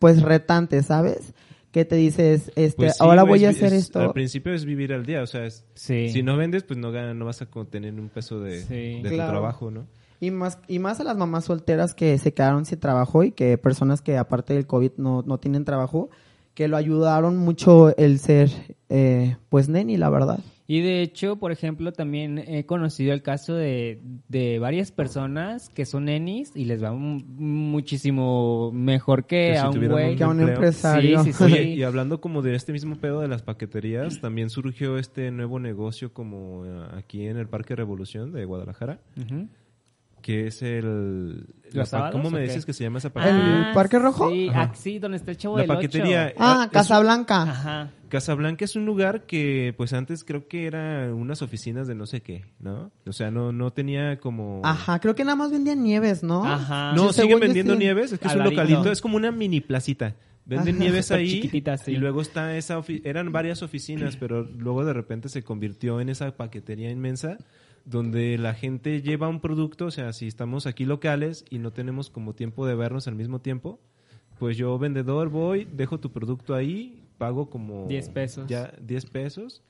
pues retante, ¿sabes? Que te dices, este, Pues sí, ahora voy a hacer es- esto. Al principio es vivir al día, o sea, es- Sí. si no vendes, pues no, gana- no vas a tener un peso de, Sí. de Claro. tu trabajo, ¿no? Y más, y más a las mamás solteras que se quedaron sin trabajo y que personas que aparte del COVID no, no tienen trabajo, que lo ayudaron mucho el ser, eh, pues, neni, la verdad. Y de hecho, por ejemplo, también he conocido el caso de, de varias personas que son nenis y les va mu- muchísimo mejor que, Que si a un güey. Que a un empresario. Sí, sí, sí. Oye, y hablando como de este mismo pedo de las paqueterías, también surgió este nuevo negocio como eh, aquí en el Parque Revolución de Guadalajara, Ujú. Que es el... ¿Los la pa- sábados ¿Cómo me qué? dices que se llama esa ¿El paquetería? Parque Rojo? Sí, Ajá. ah, sí, donde está el chavo La del Ocho. paquetería. Ah, Casablanca. Ajá. Casablanca es un lugar que pues antes creo que era unas oficinas de no sé qué, ¿no? O sea, no, no tenía como... Ajá, creo que nada más vendían nieves, ¿no? Ajá. No, Sí, siguen vendiendo sí. nieves, es que es un localito, es como una mini placita. Venden Ajá. nieves ahí sí. y luego está esa ofi- eran varias oficinas, pero luego de repente se convirtió en esa paquetería inmensa donde la gente lleva un producto, o sea, si estamos aquí locales y no tenemos como tiempo de vernos al mismo tiempo, pues yo vendedor voy, dejo tu producto ahí, pago como 10 pesos. Ya 10 pesos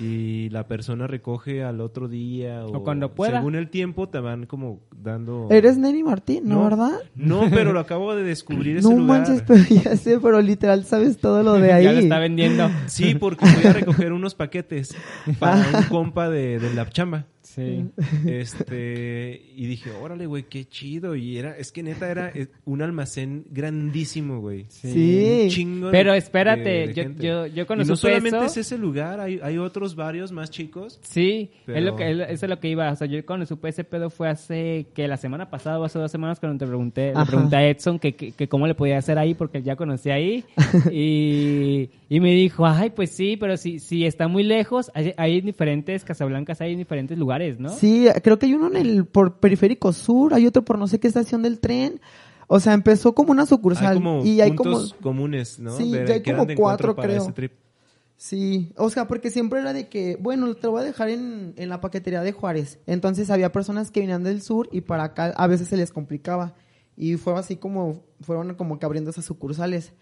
y la persona recoge al otro día o, O cuando pueda. Según el tiempo te van como dando Eres Neni Martín, ¿no, verdad? no, pero lo acabo de descubrir ese No lugar. manches, pero ya sé, pero literal sabes todo lo de ahí. Ya lo está vendiendo. Sí, porque fui a recoger unos paquetes para un compa de, de la chamba. Sí. Este, y dije, órale, güey, qué chido. Y era, es que neta era eh, un almacén grandísimo, güey. Sí. Un chingo Pero espérate, de- de yo- yo- yo y no solamente eso- es ese lugar, hay, hay otros varios más chicos. Sí, Pero- es lo que, es- eso es lo que iba. O sea, yo cuando supe ese pedo fue hace que la semana pasada o hace dos semanas cuando te pregunté, le pregunté a Edson que, que, que cómo le podía hacer ahí porque él ya conocía ahí. y, y me dijo, ay, pues sí, pero si, si está muy lejos, hay, hay diferentes Casablancas, hay en diferentes lugares, ¿no? Sí, creo que hay uno en el por Periférico Sur, hay otro por no sé qué estación del tren. O sea, empezó como una sucursal Hay como y hay como comunes, ¿no? Sí, De- ya hay como cuatro, creo. ese trip. Sí, o sea, porque siempre era de que, bueno, te lo voy a dejar en, en la paquetería de Juárez. Entonces había personas que venían del sur y para acá a veces se les complicaba. Y fue así como, fueron como que abriendo esas sucursales.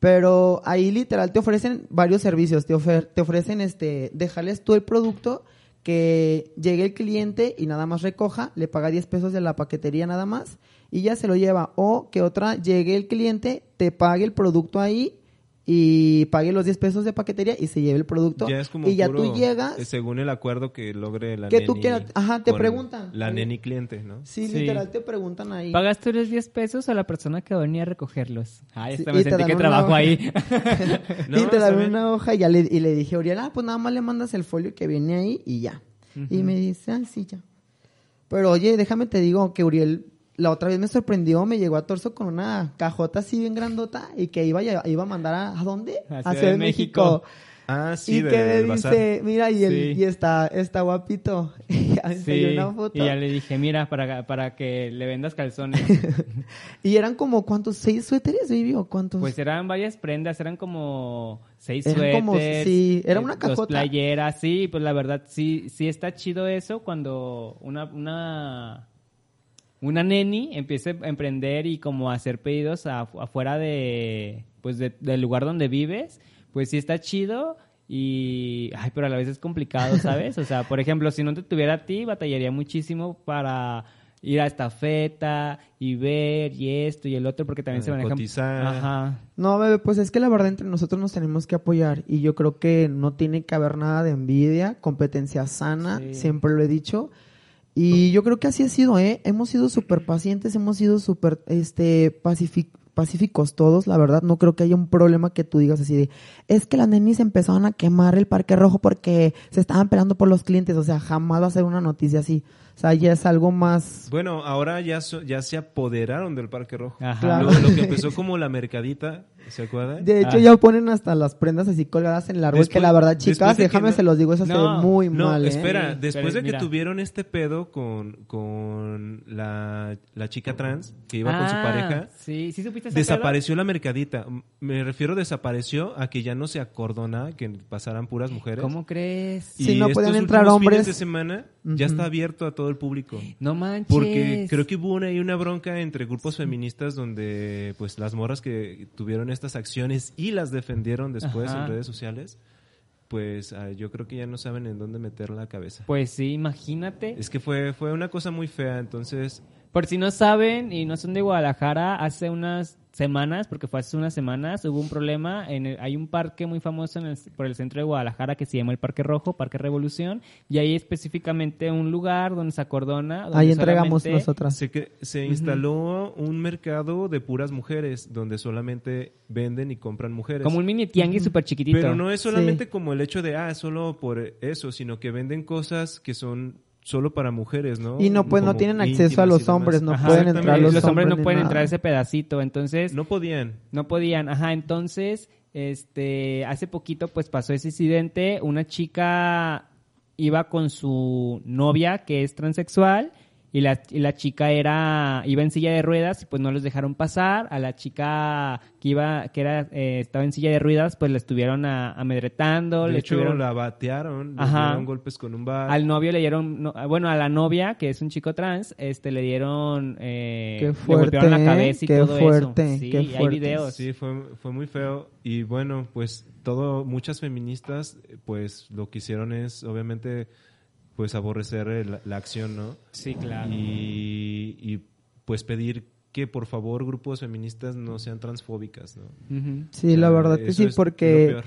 Pero ahí literal te ofrecen varios servicios. Te, ofer- te ofrecen este, dejarles tú el producto, que llegue el cliente y nada más recoja, le paga 10 pesos de la paquetería nada más. y ya se lo lleva. O que otra llegue el cliente, te pague el producto ahí y pague los 10 pesos de paquetería y se lleve el producto. Ya es como y ya tú llegas. eh, según el acuerdo que logre la Que neni tú quieras- ajá, te preguntan. La neni cliente, ¿no? Sí, Sí. literal te preguntan ahí. ¿Pagas tú los 10 pesos a la persona que venía a recogerlos? Ay, Sí, hasta me y sentí que trabajo hoja. ahí. No, y te dan una hoja y, ya le, y le dije a Uriel, ah, pues nada más le mandas el folio que viene ahí y ya. Y me dice, ah, sí, ya. Pero oye, déjame te digo que Uriel la otra vez me sorprendió, me llegó a torso con una cajota así bien grandota y que iba, a- iba a mandar a, ¿a dónde? A Ciudad de México. Ah, sí, y de- que me bazar. dice, mira, y, el, Sí. y está, está guapito. Y ya Sí, una foto. y ya le dije, mira, para, para que le vendas calzones. Y eran como, ¿cuántos? ¿Seis suéteres, baby? ¿O cuántos? Pues eran varias prendas, eran como seis Eran suéteres. como- sí, era una eh, cajota. Dos playeras, sí, pues la verdad sí, sí está chido eso cuando una, una, una neni empieza a emprender y como a hacer pedidos a- afuera de, pues de- del lugar donde vives, pues sí está chido. Y, ay, pero a la vez es complicado, ¿sabes? O sea, por ejemplo, si no te tuviera a ti, batallaría muchísimo para ir a estafeta y ver y esto y el otro, porque también Ah, se manejan. cotizar. Ajá. No, bebé, pues es que la verdad entre nosotros nos tenemos que apoyar y yo creo que no tiene que haber nada de envidia, competencia sana, Sí. siempre lo he dicho. Y yo creo que así ha sido, ¿eh? Hemos sido súper pacientes, hemos sido súper este, pacíficos todos, la verdad. No creo que haya un problema que tú digas así de, es que las nenis empezaron a quemar el Parque Rojo porque se estaban peleando por los clientes. O sea, jamás va a ser una noticia así. O sea, ya es algo más... Bueno, ahora ya, so- ya se apoderaron del Parque Rojo. Ajá. Claro. Lo, lo que empezó como la mercadita, ¿se acuerdan? De hecho, Ah. ya ponen hasta las prendas así colgadas en el árbol, que Después- la verdad, chicas, de que déjame no- se los digo, eso se No, ve muy No, mal, ¿eh? espera, después pero de que mira. tuvieron este pedo con, con la, la chica trans que iba con su Ah, pareja, Sí, sí supiste ese desapareció la mercadita. Me refiero desapareció a que ya no se acordona que pasaran puras mujeres. ¿Cómo crees? Sí, no pueden entrar hombres. fines de semana ya está abierto a todo el público. No manches. Porque creo que hubo una, ahí una bronca entre grupos feministas donde pues las morras que tuvieron estas acciones y las defendieron después Ajá. en redes sociales, pues ah, yo creo que ya no saben en dónde meter la cabeza. Pues sí, imagínate. Es que fue, fue una cosa muy fea, entonces... Por si no saben y no son de Guadalajara, hace unas semanas, porque fue hace unas semanas, hubo un problema. En el- hay un parque muy famoso en el- por el centro de Guadalajara que se llama el Parque Rojo, Parque Revolución, y hay específicamente un lugar donde se acordona. donde Ahí entregamos nosotras. Se, instaló un mercado de puras mujeres donde solamente venden y compran mujeres. Como un mini tianguis súper chiquitito. Pero no es solamente Sí. como el hecho de, ah, solo por eso, sino que venden cosas que son solo para mujeres, ¿no? Y no, pues, no tienen acceso a los hombres, no Ajá, pueden entrar los, los hombres no pueden nada. entrar a ese pedacito, entonces No podían. No podían, ajá, entonces, este, hace poquito pues pasó ese incidente, una chica iba con su novia que es transexual y la, y la chica era, iba en silla de ruedas y pues no los dejaron pasar, a la chica que iba, que era, eh, estaba en silla de ruedas pues la estuvieron a- amedretando, De le hecho, estuvieron... la batearon, le Ajá. dieron golpes con un bat. Al novio le dieron, no, bueno, a la novia, que es un chico trans, este, le dieron, eh, Qué le fuerte, golpearon la ¿eh? cabeza y Qué todo fuerte, eso. Sí, qué hay fuerte. videos. Sí, fue, fue muy feo. Y bueno, pues todo, muchas feministas, pues lo que hicieron es, obviamente, pues aborrecer el- la acción, ¿no? Sí, claro. Y, y, pues pedir que por favor grupos feministas no sean transfóbicas, ¿no? Sí, O la verdad que sí, porque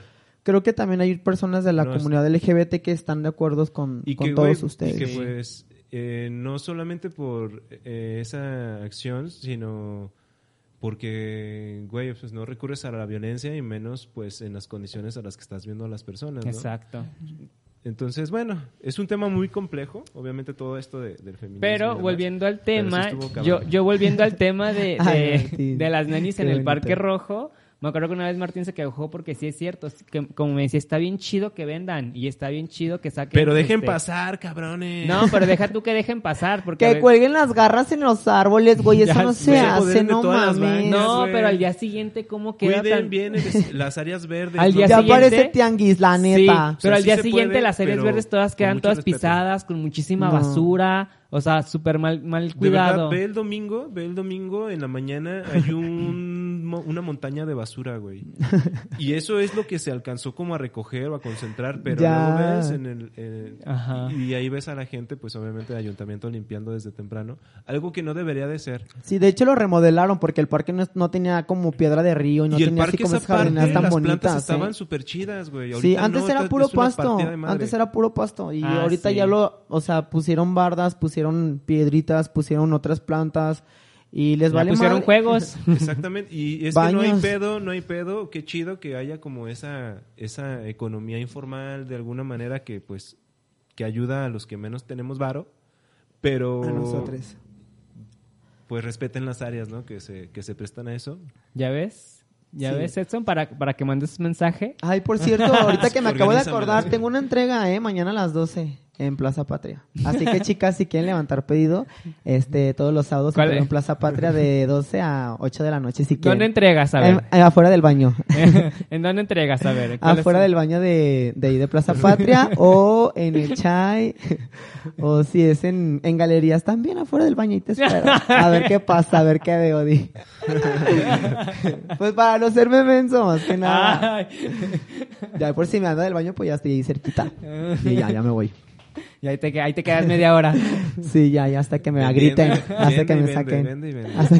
creo que también hay personas de la No, es- comunidad LGBT que están de acuerdo con, y con que, todos güey, ustedes. Y que pues eh, no solamente por eh, esa acción, sino porque, güey, pues no recurres a la violencia y menos pues en las condiciones a las que estás viendo a las personas, ¿no? Exacto. Entonces, bueno, es un tema muy complejo, obviamente todo esto de- del feminismo. Pero demás. volviendo al tema, yo, yo volviendo al tema de, Ay, las nenis qué en el bonito. Parque Rojo, me acuerdo que una vez Martín se quejó porque sí es cierto, que, como me decía, está bien chido que vendan y está bien chido que saquen. Pero dejen este- pasar, cabrones. No, pero deja tú que dejen pasar, porque... Que ver- cuelguen las garras en los árboles, güey, eso Ya no se hace, de no mames. No, güey. pero al día siguiente, ¿cómo queda Cuiden tan- bien el- las áreas verdes. Al día Ya siguiente- parece tianguis, la Sí, neta. pero O sea, al sí día se siguiente puede, las áreas verdes todas quedan todas respeto. pisadas, con muchísima No. basura, o sea, súper mal, mal De cuidado. verdad, ve el domingo, ve el domingo en la mañana, hay un una montaña de basura, güey. Y eso es lo que se alcanzó como a recoger o a concentrar, pero Ya. luego ves en el... eh, Ajá. y ahí ves a la gente, pues obviamente el ayuntamiento limpiando desde temprano. Algo que no debería de ser. Sí, de hecho lo remodelaron porque el parque no, no tenía como piedra de río y no y el tenía parque así como esa tan las bonitas. plantas ¿eh? estaban súper chidas, güey. Sí, antes no, era puro pasto. Antes era puro pasto. Y Ah, ahorita sí. ya lo, o sea, pusieron bardas, pusieron piedritas, pusieron otras plantas. Y les vale pusieron madre. juegos. Exactamente, y es que no hay pedo, no hay pedo, qué chido que haya como esa, esa economía informal de alguna manera que pues que ayuda a los que menos tenemos varo, pero A nosotros. pues respeten las áreas, ¿no? Que se, que se prestan a eso. ¿Ya ves? ¿Ya Sí. ves, Edson? Para, para que mandes mensaje. Ay, por cierto, ahorita que me acabo de acordar, tengo una entrega, ¿eh? Mañana a las 12 en Plaza Patria. Así que, chicas, si quieren levantar pedido, este, todos los sábados en Plaza Patria de 12 a 8 de la noche, si quieren. ¿Dónde entregas? A ver. afuera del baño. ¿En dónde entregas? A ver. ¿cuál es afuera del baño de, de ahí de Plaza Patria o en el Chai o si es en, en galerías también afuera del baño y te espero. A ver qué pasa, a ver qué veo, di. pues para no serme menso, más que nada. Ay. Ya por si me anda del baño, pues ya estoy ahí cerquita. Y ya, ya me voy. Y ahí te, ahí te quedas media hora. Sí, ya, ya hasta que me griten, Vende, hasta que y me vende, saquen. vende y vende. Hasta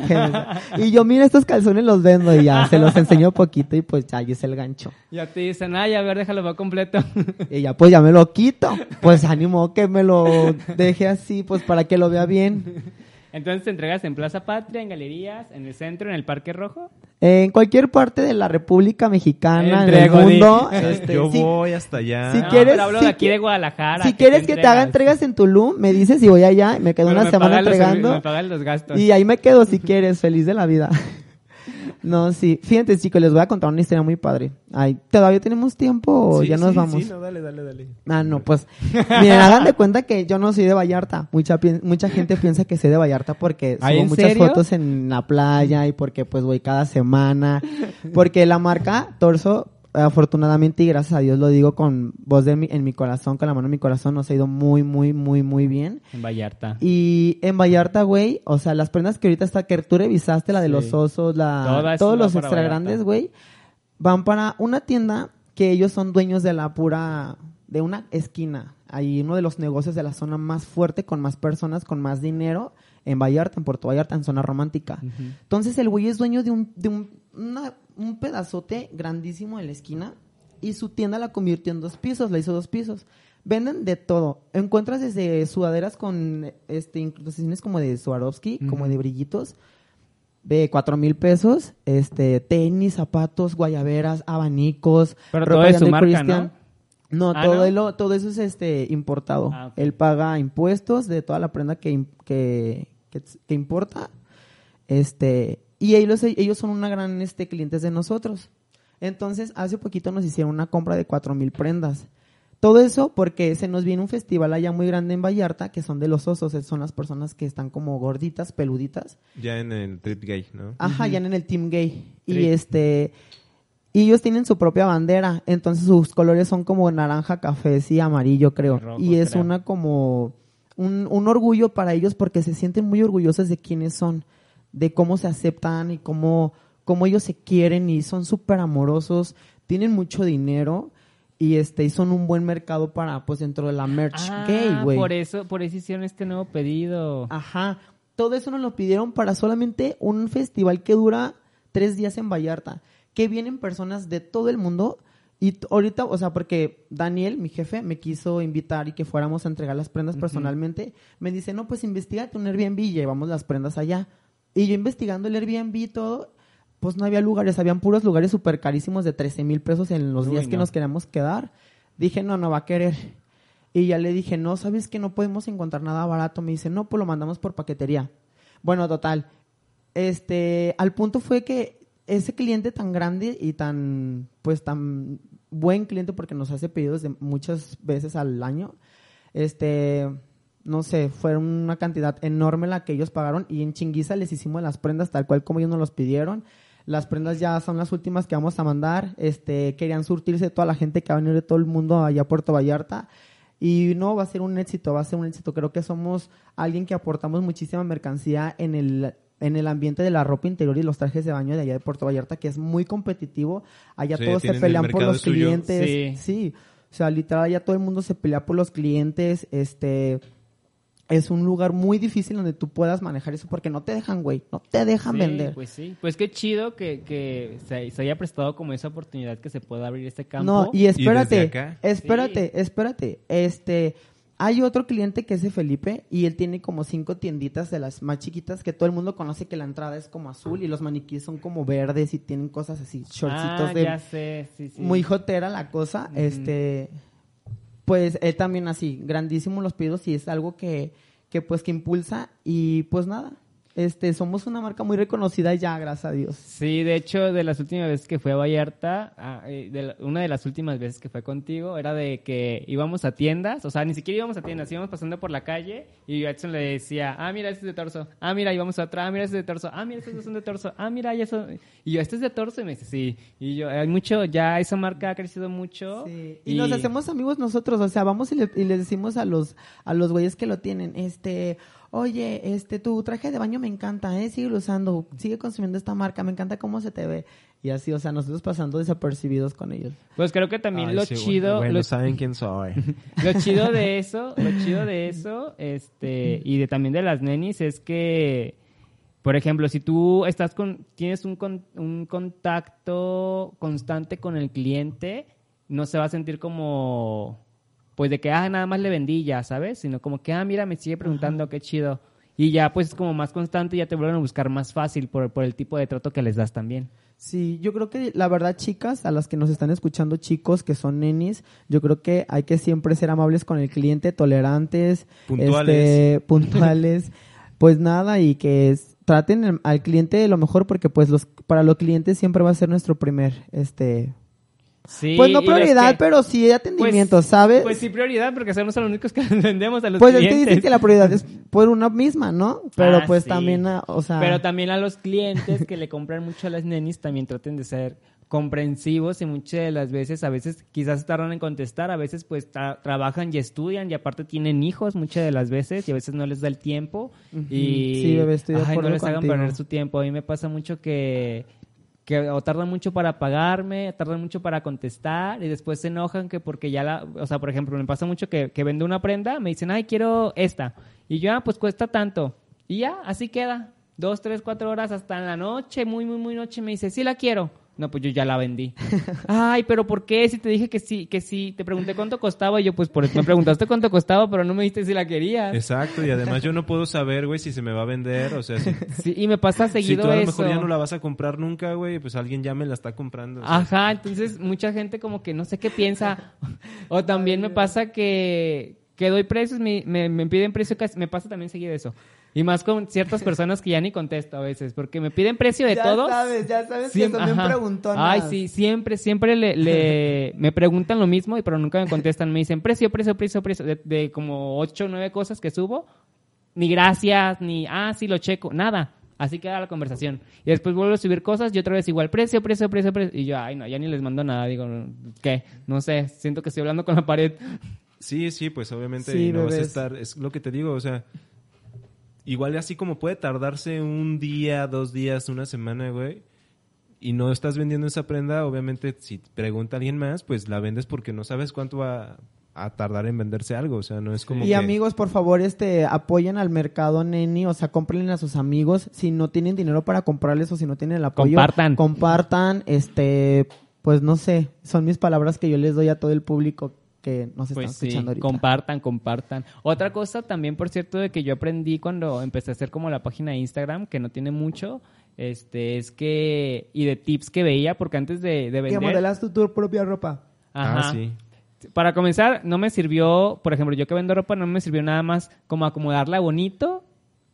que Y yo, mira, estos calzones los vendo y ya, se los enseño poquito y pues ya, ahí es el gancho. Ya te dicen, ay, a ver, déjalo va completo. Y ya, pues ya me lo quito. Pues ánimo que me lo deje así, pues para que lo vea bien. Entonces te entregas en Plaza Patria, en galerías, en el centro, en el Parque Rojo. En cualquier parte de la República Mexicana, en el mundo. este, Yo voy hasta allá. Si No, quieres, pero hablo si de aquí de Guadalajara. si ¿qué quieres que te haga entregas en Tulum, me dices y voy allá, me quedo Pero una me semana los entregando. Me pagan los gastos. Y ahí me quedo si quieres, feliz de la vida. No, sí. Fíjate, chicos, les voy a contar una historia muy padre. Ay, ¿todavía tenemos tiempo o Sí, ya nos sí, vamos? Sí, no, dale, dale, dale. Ah, no, pues. Miren, hagan de cuenta que yo no soy de Vallarta. Mucha, mucha gente piensa que soy de Vallarta porque ¿Ay, subo muchas serio? fotos en la playa y porque pues voy cada semana. Porque la marca Torso, afortunadamente y gracias a Dios lo digo con voz de mi, en mi corazón, con la mano en mi corazón, nos ha ido muy, muy, muy, muy bien. En Vallarta. Y en Vallarta, güey, o sea, las prendas que ahorita está, que tú revisaste, la de Sí. los osos, la, todos los extra Vallarta. grandes, güey, van para una tienda que ellos son dueños de la pura, de una esquina. Ahí uno de los negocios de la zona más fuerte, con más personas, con más dinero, en Vallarta, en Puerto Vallarta, en zona romántica. Entonces el güey es dueño de un, de un, una- un pedazote grandísimo en la esquina y su tienda la convirtió en dos pisos, la hizo dos pisos. Venden de todo. Encuentras desde sudaderas con este inclusiones como de Swarovski, como de brillitos, de cuatro mil pesos, este, tenis, zapatos, guayaberas, abanicos, Pero ropa todo es su marca, Christian. No, Ah, todo, ¿no? Lo, todo eso es este importado. Ah. Él paga impuestos de toda la prenda que, que, que importa. Este, y ellos, ellos son una gran este, clientes de nosotros. Entonces, hace poquito nos hicieron una compra de cuatro mil prendas. Todo eso porque se nos viene un festival allá muy grande en Vallarta, que son de los osos, son las personas que están como gorditas, peluditas. Ya en el trip gay, ¿no? Ajá, ya en el Team Gay. Y este y ellos tienen su propia bandera, entonces sus colores son como naranja, café, sí, amarillo, creo. Rojo, y es creo. una como un, un orgullo para ellos porque se sienten muy orgullosos de quiénes son, de cómo se aceptan y cómo, cómo ellos se quieren y son súper amorosos, tienen mucho dinero y este y son un buen mercado para pues dentro de la merch Ah, gay, güey. por eso, por eso hicieron este nuevo pedido. Ajá. Todo eso nos lo pidieron para solamente un festival que dura tres días en Vallarta. Que vienen personas de todo el mundo. Y ahorita, o sea, porque Daniel, mi jefe, me quiso invitar y que fuéramos a entregar las prendas personalmente. Me dice, no, pues investigate un Airbnb y llevamos las prendas allá. Y yo investigando el Airbnb y todo, pues no había lugares, habían puros lugares súper carísimos de 13 mil pesos en los Uy, días que no. nos queríamos quedar. Dije, no, no va a querer. Y ya le dije, no, ¿sabes que no podemos encontrar nada barato? Me dice, no, pues lo mandamos por paquetería. Bueno, total. Este, al punto fue que ese cliente tan grande y tan, pues tan buen cliente porque nos hace pedidos de muchas veces al año, este, no sé, fue una cantidad enorme la que ellos pagaron y en Chinguiza les hicimos las prendas tal cual como ellos nos los pidieron. Las prendas ya son las últimas que vamos a mandar. Este, querían surtirse toda la gente que va a venir de todo el mundo allá a Puerto Vallarta. Y no, va a ser un éxito, va a ser un éxito. Creo que somos alguien que aportamos muchísima mercancía en el en el ambiente de la ropa interior y los trajes de baño de allá de Puerto Vallarta, que es muy competitivo. Allá Sí, todos se pelean por los suyo. clientes. Sí. Sí. O sea, literal, allá todo el mundo se pelea por los clientes. Este. Es un lugar muy difícil donde tú puedas manejar eso porque no te dejan, güey. No te dejan Sí, vender. Pues sí, pues qué chido que, que se, se haya prestado como esa oportunidad que se pueda abrir este campo. No, y espérate, acá? espérate, espérate. Este, hay otro cliente que es de Felipe y él tiene como cinco tienditas de las más chiquitas que todo el mundo conoce que la entrada es como azul y los maniquíes son como verdes y tienen cosas así, shortcitos ah, de ya sé, sí, sí. muy jotera la cosa. Este, pues él también así, grandísimo los pedidos y es algo que, que pues que impulsa y pues nada. Este, somos una marca muy reconocida ya, gracias a Dios. Sí, de hecho, de las últimas veces que fue a Vallarta, ah, eh, de la- una de las últimas veces que fue contigo, era de que íbamos a tiendas, o sea, ni siquiera íbamos a tiendas, íbamos pasando por la calle y yo a Edson le decía, ah, mira, este es de torso, ah, mira, íbamos a otra, ah, mira, este es de torso, ah, mira, estos son de torso, ah, mira, ya son... Y yo, este es de torso, y me dice, sí. Y yo, hay mucho, ya esa marca ha crecido mucho. Sí, Y, nos hacemos amigos nosotros, o sea, vamos y le, y le decimos a los a los güeyes que lo tienen, este, oye, este, tu traje de baño me encanta, eh, sigue usando, sigue consumiendo esta marca, me encanta cómo se te ve. Y así, o sea, nosotros pasando desapercibidos con ellos. Pues creo que también Ay, lo sí, chido... Bueno, lo- saben quién soy. Lo chido de eso, lo chido de eso, este, y de también de las nenis es que, por ejemplo, si tú estás con, tienes un, con- un contacto constante con el cliente, no se va a sentir como, pues de que, ah, nada más le vendí ya, ¿sabes? Sino como que, ah, mira, me sigue preguntando, qué chido. Y ya, pues, es como más constante, ya te vuelven a buscar más fácil por, por el tipo de trato que les das también. Sí, yo creo que la verdad, chicas, a las que nos están escuchando, chicos que son nenis, yo creo que hay que siempre ser amables con el cliente, tolerantes, Puntuales. este, puntuales, pues nada, y que es- traten el- al cliente de lo mejor porque pues los para los clientes siempre va a ser nuestro primer, este, Sí, pues no prioridad, que- pero sí atendimiento, Pues- ¿sabes? Pues sí, prioridad, porque somos los únicos que vendemos a los Pues es que clientes. dicen que la prioridad es por una misma, ¿no? Pero Ah, pues sí. también, ah, o sea, Pero también a los clientes que le compran mucho a las nenis también traten de ser comprensivos y muchas de las veces, a veces quizás tardan en contestar, a veces pues tra- trabajan y estudian y aparte tienen hijos muchas de las veces y a veces no les da el tiempo y Sí, bebé, estoy ay, no les hagan perder su tiempo. A mí me pasa mucho que que o tardan mucho para pagarme, tardan mucho para contestar y después se enojan que porque ya la, o sea, por ejemplo, me pasa mucho que, que vendo una prenda, me dicen, ay, quiero esta. Y yo, ah, pues cuesta tanto. Y ya, así queda. Dos, tres, cuatro horas hasta en la noche, muy, muy, muy noche, me dice, sí la quiero. No, pues yo ya la vendí. Ay, pero ¿por qué? Si te dije que sí, que sí. Te pregunté cuánto costaba y yo, pues por eso me preguntaste cuánto costaba, pero no me dijiste si la querías. Exacto, y además yo no puedo saber, güey, si se me va a vender, o sea, si, Sí, y me pasa si seguido tú a lo eso. mejor ya no la vas a comprar nunca, güey, pues alguien ya me la está comprando. o sea. Ajá, entonces mucha gente como que no sé qué piensa. O también me pasa que, que doy precios, me, me, me piden precio, casi- me pasa también seguido eso. Y más con ciertas personas que ya ni contesto a veces, porque me piden precio de ya todos. sabes, ya sabes Siem- que ajá. preguntonas. Ay, sí, siempre, siempre le, le- me preguntan lo mismo, y pero nunca me contestan. Me dicen precio, precio, precio, precio, de, de como ocho o nueve cosas que subo. Ni gracias, ni, ah, sí, lo checo, nada. Así queda la conversación. Y después vuelvo a subir cosas y otra vez igual, precio, precio, precio, precio. Y yo, ay, no, ya ni les mando nada. Digo, ¿qué? No sé, siento que estoy hablando con la pared. Sí, sí, pues obviamente Sí, no vas a estar, es lo que te digo, o sea, igual así como puede tardarse un día, dos días, una semana, güey, y no estás vendiendo esa prenda, obviamente si pregunta alguien más, pues la vendes porque no sabes cuánto va a tardar en venderse algo, o sea, no es como Y que- amigos, por favor, este, apoyen al mercado neni, o sea, cómprenle a sus amigos. Si no tienen dinero para comprarles o si no tienen el apoyo, Compartan. compartan, este, pues no sé, son mis palabras que yo les doy a todo el público que nos está Pues sí, escuchando ahorita. compartan, compartan. Otra cosa también, por cierto, de que yo aprendí cuando empecé a hacer como la página de Instagram, que no tiene mucho, este, es que, y de tips que veía, porque antes de, de que vender... modelas tu, tu propia ropa. Ajá. Ah, sí. Para comenzar, no me sirvió, por ejemplo, yo que vendo ropa, no me sirvió nada más como acomodarla bonito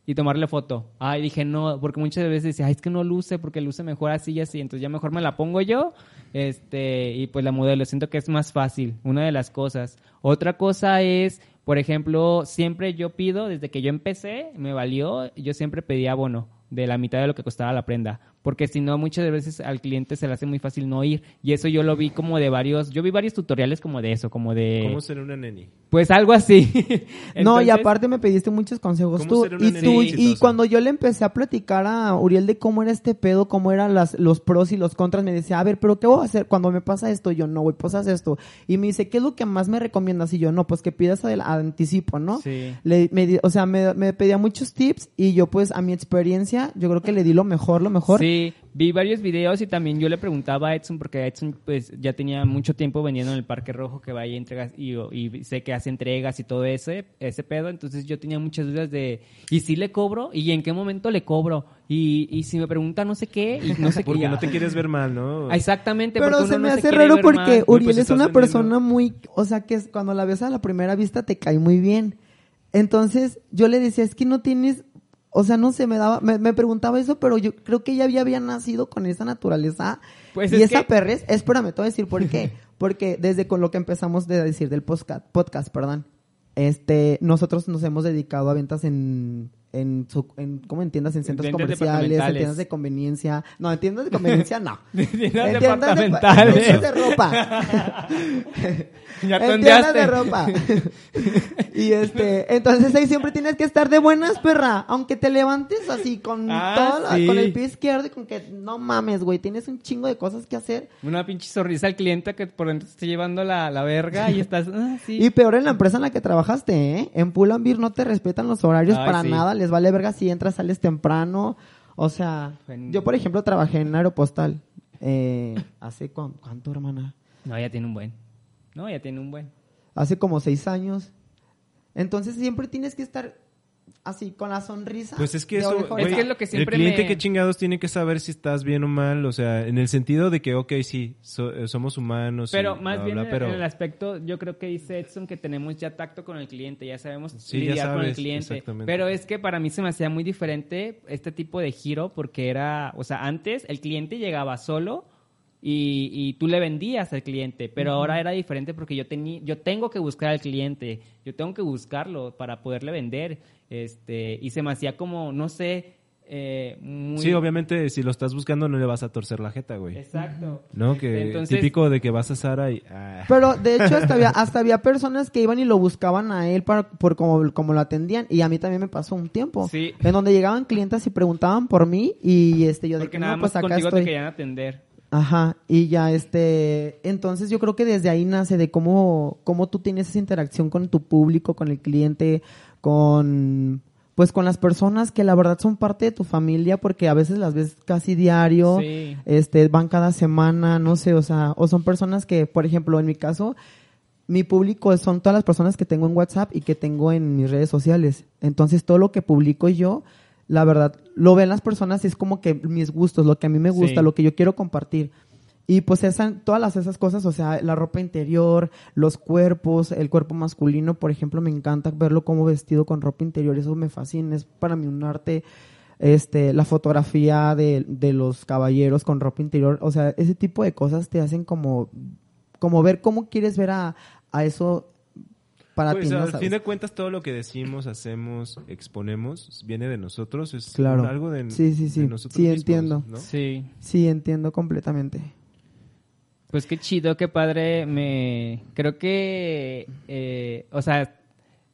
y tomarle foto. Ay, dije no, porque muchas veces decía, ay, es que no luce, porque luce mejor así y así, entonces ya mejor me la pongo yo, este, y pues la modelo, siento que es más fácil, una de las cosas. Otra cosa es, por ejemplo, siempre yo pido, desde que yo empecé, me valió, yo siempre pedía bono de la mitad de lo que costaba la prenda. Porque si no, muchas veces al cliente se le hace muy fácil no ir. Y eso yo lo vi como de varios, yo vi varios tutoriales como de eso, como de... ¿Cómo ser una neni? Pues algo así. no, y aparte me pediste muchos consejos ¿Cómo tú. ser una Y, neni tú y exitosa? cuando yo le empecé a platicar a Uriel de cómo era este pedo, cómo eran las, los pros y los contras, me decía, a ver, pero ¿qué voy a hacer cuando me pasa esto? Y yo, no, güey, pues haz esto. Y me dice, ¿qué es lo que más me recomiendas? Y yo, no, pues que pidas al anticipo, ¿no? Sí. Le, me di- o sea, me, me pedía muchos tips y yo, pues, a mi experiencia, yo creo que le di lo mejor, lo mejor. Sí, vi varios videos y también yo le preguntaba a Edson, porque Edson pues ya tenía mucho tiempo vendiendo en el Parque Rojo que vaya y entregas y, y sé que hace entregas y todo ese, ese pedo, entonces yo tenía muchas dudas de, ¿y si le cobro? ¿Y en qué momento le cobro? Y, y si me pregunta no sé qué, y no sé qué. Porque no te quieres ver mal, ¿no? Exactamente, Pero se me no hace raro porque mal. pues, Uriel es una vendiendo. persona muy, o sea, que es- cuando la ves a la primera vista te cae muy bien. Entonces yo le decía, es que no tienes, o sea, no sé, me daba, me, me preguntaba eso, pero yo creo que ella había nacido con esa naturaleza Pues y es esa que- perrez. Espérame, te voy a decir por qué. Porque desde con lo que empezamos de decir del podcast, podcast, perdón, este, nosotros nos hemos dedicado a ventas en en, su, en ¿cómo en tiendas en centros tiendas comerciales, en tiendas de conveniencia, no, en tiendas de conveniencia no. Tiendas En tiendas de- departamentales. en tiendas de ropa. Ya en tiendas de ropa. y este, entonces ahí siempre tienes que estar de buenas, perra. Aunque te levantes así con Ah, sí. con el pie izquierdo y con que no mames, güey, tienes un chingo de cosas que hacer. Una pinche sonrisa al cliente que por dentro te está llevando la, la verga y estás, ah, sí. Y peor en la empresa en la que trabajaste, ¿eh? En Pull&Bear no te respetan los horarios Ay, para sí. nada, les vale verga si entras, sales temprano. O sea, yo por ejemplo trabajé en Aeropostal. Eh, hace cuánto, hermana? No, ya tiene un buen. No, ya tiene un buen. Hace como seis años. Entonces siempre tienes que estar así, con la sonrisa. Pues es que eso. Es que es lo que siempre el cliente me- que chingados tiene que saber si estás bien o mal, o sea, en el sentido de que, ok, sí, so- eh, somos humanos. Pero y más bla, bien bla, en- pero en el aspecto, yo creo que dice Edson que tenemos ya tacto con el cliente, ya sabemos Sí, ya lidiar con el sabes, cliente. exactamente. Pero es que para mí se me hacía muy diferente este tipo de giro porque era, o sea, antes el cliente llegaba solo y, y tú le vendías al cliente, pero ahora era diferente porque yo tenía, yo tengo que buscar al cliente, yo tengo que buscarlo para poderle vender, este, y se me hacía como, no sé, eh, muy... Sí, obviamente, si lo estás buscando no le vas a torcer la jeta, güey. Exacto. ¿No? Que Entonces- típico de que vas a Sara y... ah. Pero de hecho hasta había, hasta había personas que iban y lo buscaban a él para, por como, como lo atendían. Y a mí también me pasó un tiempo. Sí. En donde llegaban clientes y preguntaban por mí. Y este yo de Porque que nada no, más pues acá contigo te querían atender. Ajá, y ya este, entonces yo creo que desde ahí nace de cómo, cómo tú tienes esa interacción con tu público, con el cliente, con, pues con las personas que la verdad son parte de tu familia porque a veces las ves casi diario, Sí. este, van cada semana, no sé, o sea, o son personas que, por ejemplo, en mi caso, mi público son todas las personas que tengo en WhatsApp y que tengo en mis redes sociales. Entonces, todo lo que publico yo, la verdad, lo ven las personas y es como que mis gustos, lo que a mí me gusta, Sí. lo que yo quiero compartir. Y pues esa, todas las, esas cosas, o sea, la ropa interior, los cuerpos, el cuerpo masculino, por ejemplo, me encanta verlo como vestido con ropa interior, eso me fascina, es para mí un arte, este, la fotografía de, de los caballeros con ropa interior, o sea, ese tipo de cosas te hacen como, como ver cómo quieres ver a, a eso para Pues ti, ¿no? al fin de cuentas todo lo que decimos, hacemos, exponemos, viene de nosotros, es Claro. algo de, Sí, sí, sí. de nosotros Sí, mismos, entiendo. ¿no? Sí. Sí, entiendo completamente. Pues qué chido, qué padre. Me creo que, eh, o sea,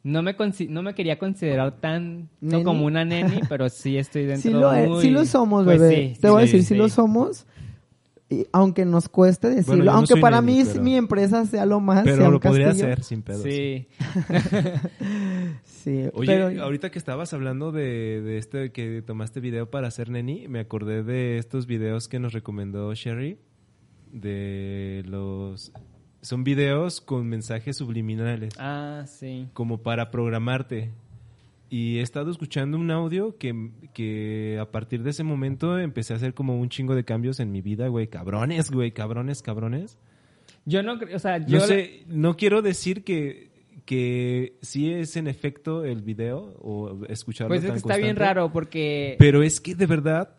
no me no me quería considerar tan ¿Neni? como una neni, pero sí estoy dentro. Sí lo, es- muy- sí lo somos, Pues bebé. sí, Te voy a decir, sí, sí. lo somos. Y aunque nos cueste decirlo, no aunque para mí pero- mi empresa sea lo más, sea Pero un lo podría hacer sin pedos. Sí. Sí, Oye, pero- ahorita que estabas hablando de, de este que tomaste video para hacer neni, me acordé de estos videos que nos recomendó Sherry de los son videos con mensajes subliminales Ah, sí. como para programarte. Y he estado escuchando un audio que, que a partir de ese momento empecé a hacer como un chingo de cambios en mi vida, güey. Cabrones, güey, cabrones, cabrones. Yo no, cre- o sea, yo No sé, no quiero decir que, que sí es en efecto el video o escucharlo pues es tan que está bien raro porque Pero es que de verdad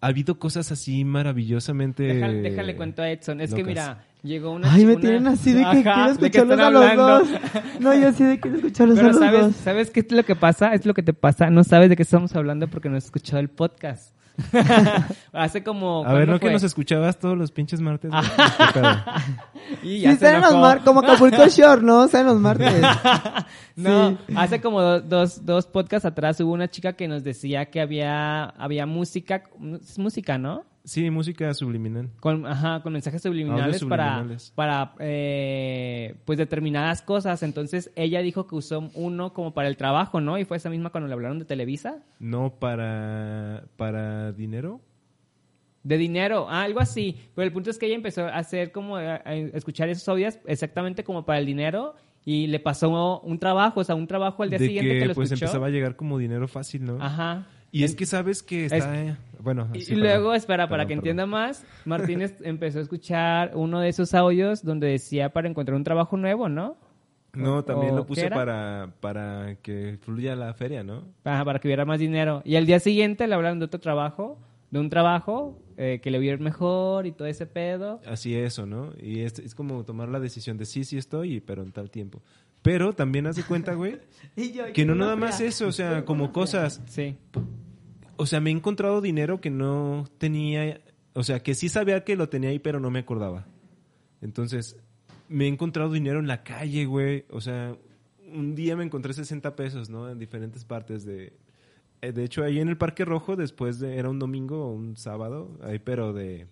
ha habido cosas así maravillosamente... déjale, déjale cuento a Edson, es que mira, llegó una Ay, me una- tienen así de que Ajá, quiero ¿de qué escucharlos a los dos. No, yo sí de quiero escucharlos a los sabes, dos. ¿sabes qué es lo que pasa? Es lo que te pasa, no sabes de qué estamos hablando porque no has escuchado el podcast. Hace como... A ver, ¿cuándo ¿no que nos escuchabas todos los pinches martes? Y Sí, ya se salen los enojó. mar como Acapulco Shore, ¿no? Salen los martes. No, hace como do- dos, dos podcasts atrás hubo una chica que nos decía que había, había música, es música, ¿no? Sí, música subliminal. Con, ajá, con mensajes subliminales, subliminales. para, para eh, pues determinadas cosas. Entonces ella dijo que usó uno como para el trabajo, ¿no? Y fue esa misma cuando le hablaron de Televisa. No para, para dinero. De dinero, ah, algo así. Pero el punto es que ella empezó a hacer como a, a escuchar esos audios exactamente como para el dinero y le pasó un trabajo, o sea, un trabajo al día de siguiente que, que lo pues escuchó. empezaba a llegar como dinero fácil, ¿no? Ajá. Y es que sabes que está... eh, bueno, Y sí, y perdón. luego, espera, para Perdón, que perdón. entienda más, Martínez empezó a escuchar uno de esos audios donde decía para encontrar un trabajo nuevo, ¿no? No, también ¿O lo puse para, para que fluya la feria, ¿no? Para, para que hubiera más dinero. Y al día siguiente le hablaron de otro trabajo, de un trabajo eh, que le hubiera mejor y todo ese pedo. Así eso, ¿no? Y es, es como tomar la decisión de sí, sí estoy, pero en tal tiempo. Pero también haz de cuenta, güey, que no nada más eso, o sea, como cosas. Sí. O sea, me he encontrado dinero que no tenía, o sea, que sí sabía que lo tenía ahí, pero no me acordaba. Entonces, me he encontrado dinero en la calle, güey. O sea, un día me encontré 60 pesos, ¿no? En diferentes partes de... eh, De hecho, ahí en el Parque Rojo, después de... Era un domingo o un sábado, ahí pero de...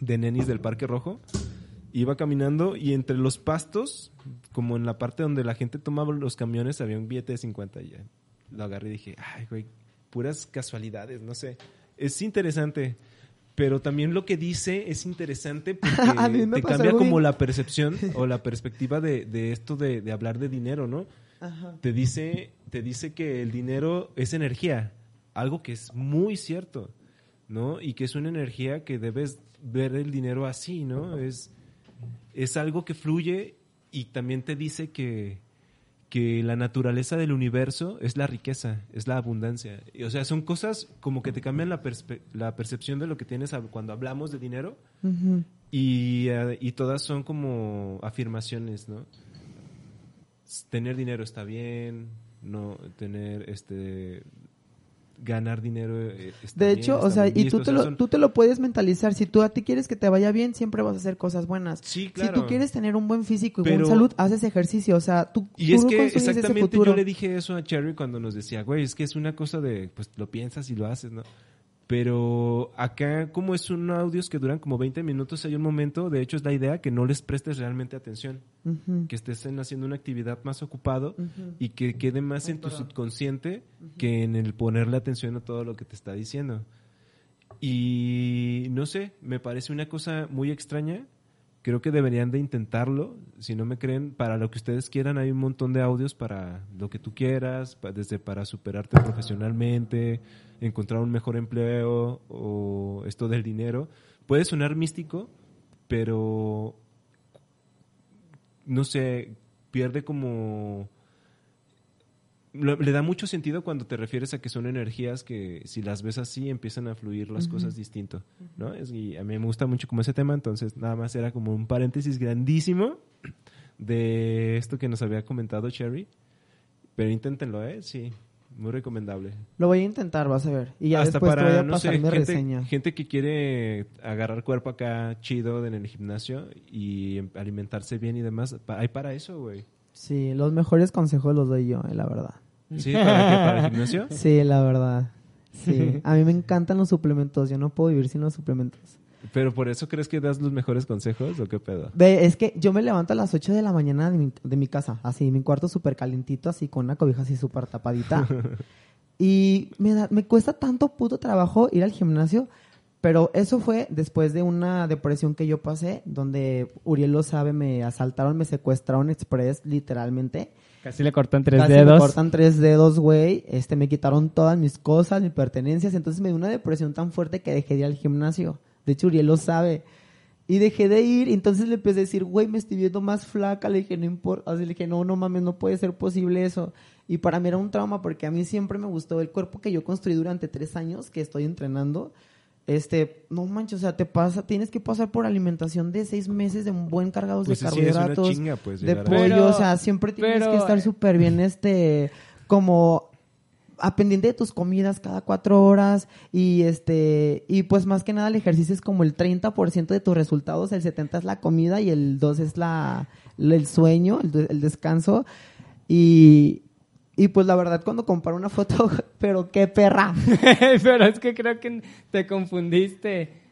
De nenis del Parque Rojo. Iba caminando y entre los pastos, como en la parte donde la gente tomaba los camiones, había un billete de 50 y ya. Lo agarré y dije, ay, güey, puras casualidades, no sé. Es interesante, pero también lo que dice es interesante porque te cambia como la percepción o la perspectiva de, de esto de, de hablar de dinero, ¿no? Te dice, te dice que el dinero es energía, algo que es muy cierto, ¿no? Y que es una energía que debes ver el dinero así, ¿no? Es, es algo que fluye y también te dice que, que la naturaleza del universo es la riqueza, es la abundancia. Y, o sea, son cosas como que te cambian la, perspe- la percepción de lo que tienes cuando hablamos de dinero y, eh, y todas son como afirmaciones, ¿no? Tener dinero está bien, no tener este ganar dinero eh, está De bien, hecho, o sea, y tú o te, sea, lo, son- tú te lo puedes mentalizar. Si tú a ti quieres que te vaya bien, siempre vas a hacer cosas buenas. Sí, Si claro. tú quieres tener un buen físico y Pero- buena salud, haces ejercicio. O sea, tú, Y tú es que exactamente yo le dije eso a Cherry cuando nos decía, güey, es que es una cosa de, pues lo piensas y lo haces, ¿no? Pero acá, como es un audios que duran como 20 minutos, hay un momento, de hecho es la idea, que no les prestes realmente atención, que estés en- haciendo una actividad más ocupado y que quede más en tu subconsciente que en el ponerle atención a todo lo que te está diciendo. Y no sé, me parece una cosa muy extraña. Creo que deberían de intentarlo. Si no me creen, para lo que ustedes quieran, hay un montón de audios para lo que tú quieras, desde para superarte profesionalmente, encontrar un mejor empleo o esto del dinero. Puede sonar místico, pero no sé, pierde como... Le da mucho sentido cuando te refieres a que son energías que si las ves así empiezan a fluir las cosas distinto, ¿no? Es, y a mí me gusta mucho como ese tema, entonces nada más era como un paréntesis grandísimo de esto que nos había comentado Cherry. Pero inténtenlo, ¿eh? Sí, muy recomendable. Lo voy a intentar, vas a ver. Y ya Hasta después te voy para, a no pasar sé, mi gente, reseña. gente que quiere agarrar cuerpo acá chido en el gimnasio y em- alimentarse bien y demás. Hay para eso, güey. Sí, los mejores consejos los doy yo, eh, la verdad. ¿Sí? ¿Para qué? ¿Para el gimnasio? Sí, la verdad. Sí, a mí me encantan los suplementos. Yo no puedo vivir sin los suplementos. ¿Pero por eso crees que das los mejores consejos o qué pedo? Ve, es que yo me levanto a las 8 de la mañana de mi, de mi casa, así, mi cuarto súper calientito, así, con una cobija así súper tapadita. y me, da- me cuesta tanto puto trabajo ir al gimnasio, pero eso fue después de una depresión que yo pasé, donde Uriel lo sabe, me asaltaron, me secuestraron express, literalmente. Casi le cortan tres Casi me dedos. cortan tres dedos, güey. Este, me quitaron todas mis cosas, mis pertenencias. Entonces me dio una depresión tan fuerte que dejé de ir al gimnasio. De hecho, Uriel lo sabe. Y dejé de ir. Y entonces le empecé a decir, güey, me estoy viendo más flaca. Le dije, no importa. Así le dije, no, no mames, no puede ser posible eso. Y para mí era un trauma porque a mí siempre me gustó el cuerpo que yo construí durante tres años que estoy entrenando. Este, no manches, o sea, te pasa, tienes que pasar por alimentación de seis meses de un buen cargados Pues de sí, es una carbohidratos chinga, pues, de pollo, Pero- o sea, siempre tienes pero, que estar eh, súper bien, este, como a pendiente de tus comidas cada cuatro horas y este y pues más que nada el ejercicio es como el 30% de tus resultados, el 70 es la comida y el 2 es la el sueño, el, el descanso y y pues la verdad cuando comparo una foto, pero qué perra. Pero es que creo que te confundiste.